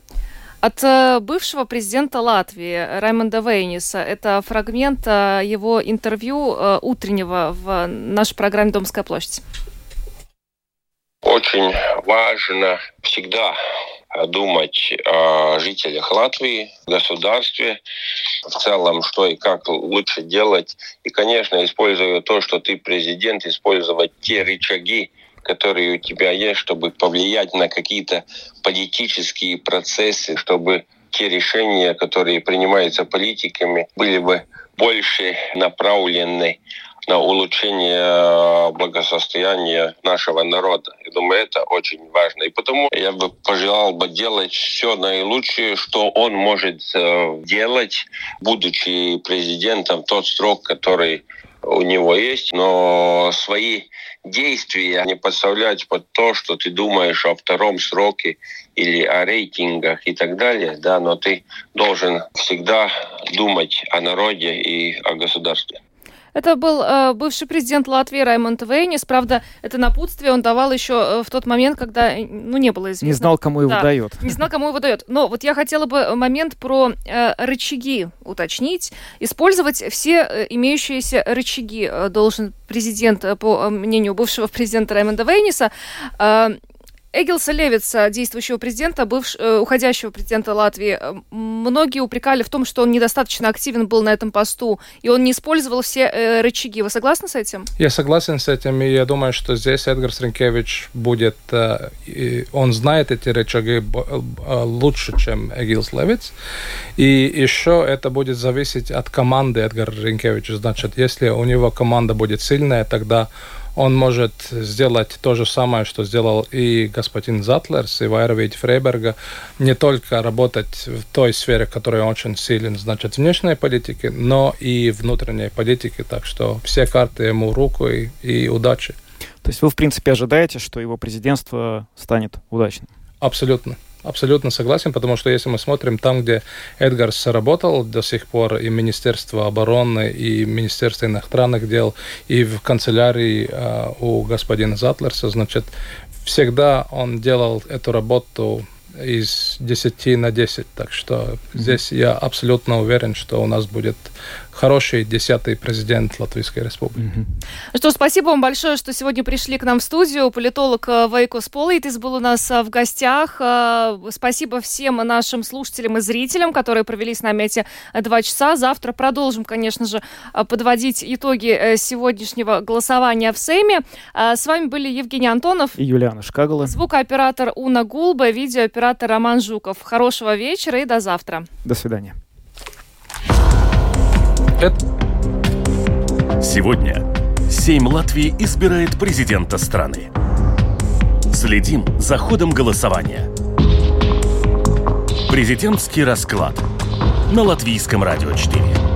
от э, бывшего президента Латвии Раймонда Вейниса. Это фрагмент э, его интервью э, утреннего в нашей программе «Домская площадь». Очень важно всегда думать о жителях Латвии, государстве, в целом, что и как лучше делать. И, конечно, используя то, что ты президент, использовать те рычаги, которые у тебя есть, чтобы повлиять на какие-то политические процессы, чтобы те решения, которые принимаются политиками, были бы больше направлены на улучшение э, благосостояния нашего народа. Я думаю, это очень важно. И потому я бы пожелал бы делать все наилучшее, что он может э, делать, будучи президентом, тот срок, который у него есть, но свои действия не подставлять под то, что ты думаешь о втором сроке или о рейтингах и так далее, да, но ты должен всегда думать о народе и о государстве. Это был э, бывший президент Латвии Раймонд Вейнис. Правда, это напутствие он давал еще э, в тот момент, когда э, ну, не было известно. Не знал, кому его да, дает. Не знал, кому его дает. Но вот я хотела бы момент про э, рычаги уточнить. Использовать все э, имеющиеся рычаги должен президент, по мнению бывшего президента Раймонда Вейниса. Э, Эгилса Левица, действующего президента, бывш, э, уходящего президента Латвии, э, многие упрекали в том, что он недостаточно активен был на этом посту, и он не использовал все э, рычаги. Вы согласны с этим? Я согласен с этим, и я думаю, что здесь Эдгар Сренкевич будет... Э, он знает эти рычаги э, лучше, чем Эгилс Левиц. И еще это будет зависеть от команды Эдгара Ренкевича. Значит, если у него команда будет сильная, тогда он может сделать то же самое, что сделал и господин Затлерс, и Вайрович Фрейберга, не только работать в той сфере, которая очень силен, значит, внешней политики, но и внутренней политики, так что все карты ему руку и, и удачи. То есть вы, в принципе, ожидаете, что его президентство станет удачным? Абсолютно. Абсолютно согласен, потому что если мы смотрим там, где Эдгарс работал до сих пор, и Министерство обороны, и Министерство иностранных дел, и в канцелярии э, у господина Затлерса, значит, всегда он делал эту работу из 10 на 10. Так что mm-hmm. здесь я абсолютно уверен, что у нас будет хороший десятый президент Латвийской Республики. Mm-hmm. Что, спасибо вам большое, что сегодня пришли к нам в студию. Политолог э, Вейко Сполитис был у нас э, в гостях. Э, спасибо всем нашим слушателям и зрителям, которые провели с нами эти два часа. Завтра продолжим, конечно же, подводить итоги сегодняшнего голосования в Сейме. С вами были Евгений Антонов и Юлиана Шкагала. Звукооператор Уна Гулба, видеооператор Роман Жуков. Хорошего вечера и до завтра. До свидания. Сегодня Сейм Латвии избирает президента страны. Следим за ходом голосования. Президентский расклад на Латвийском радио 4.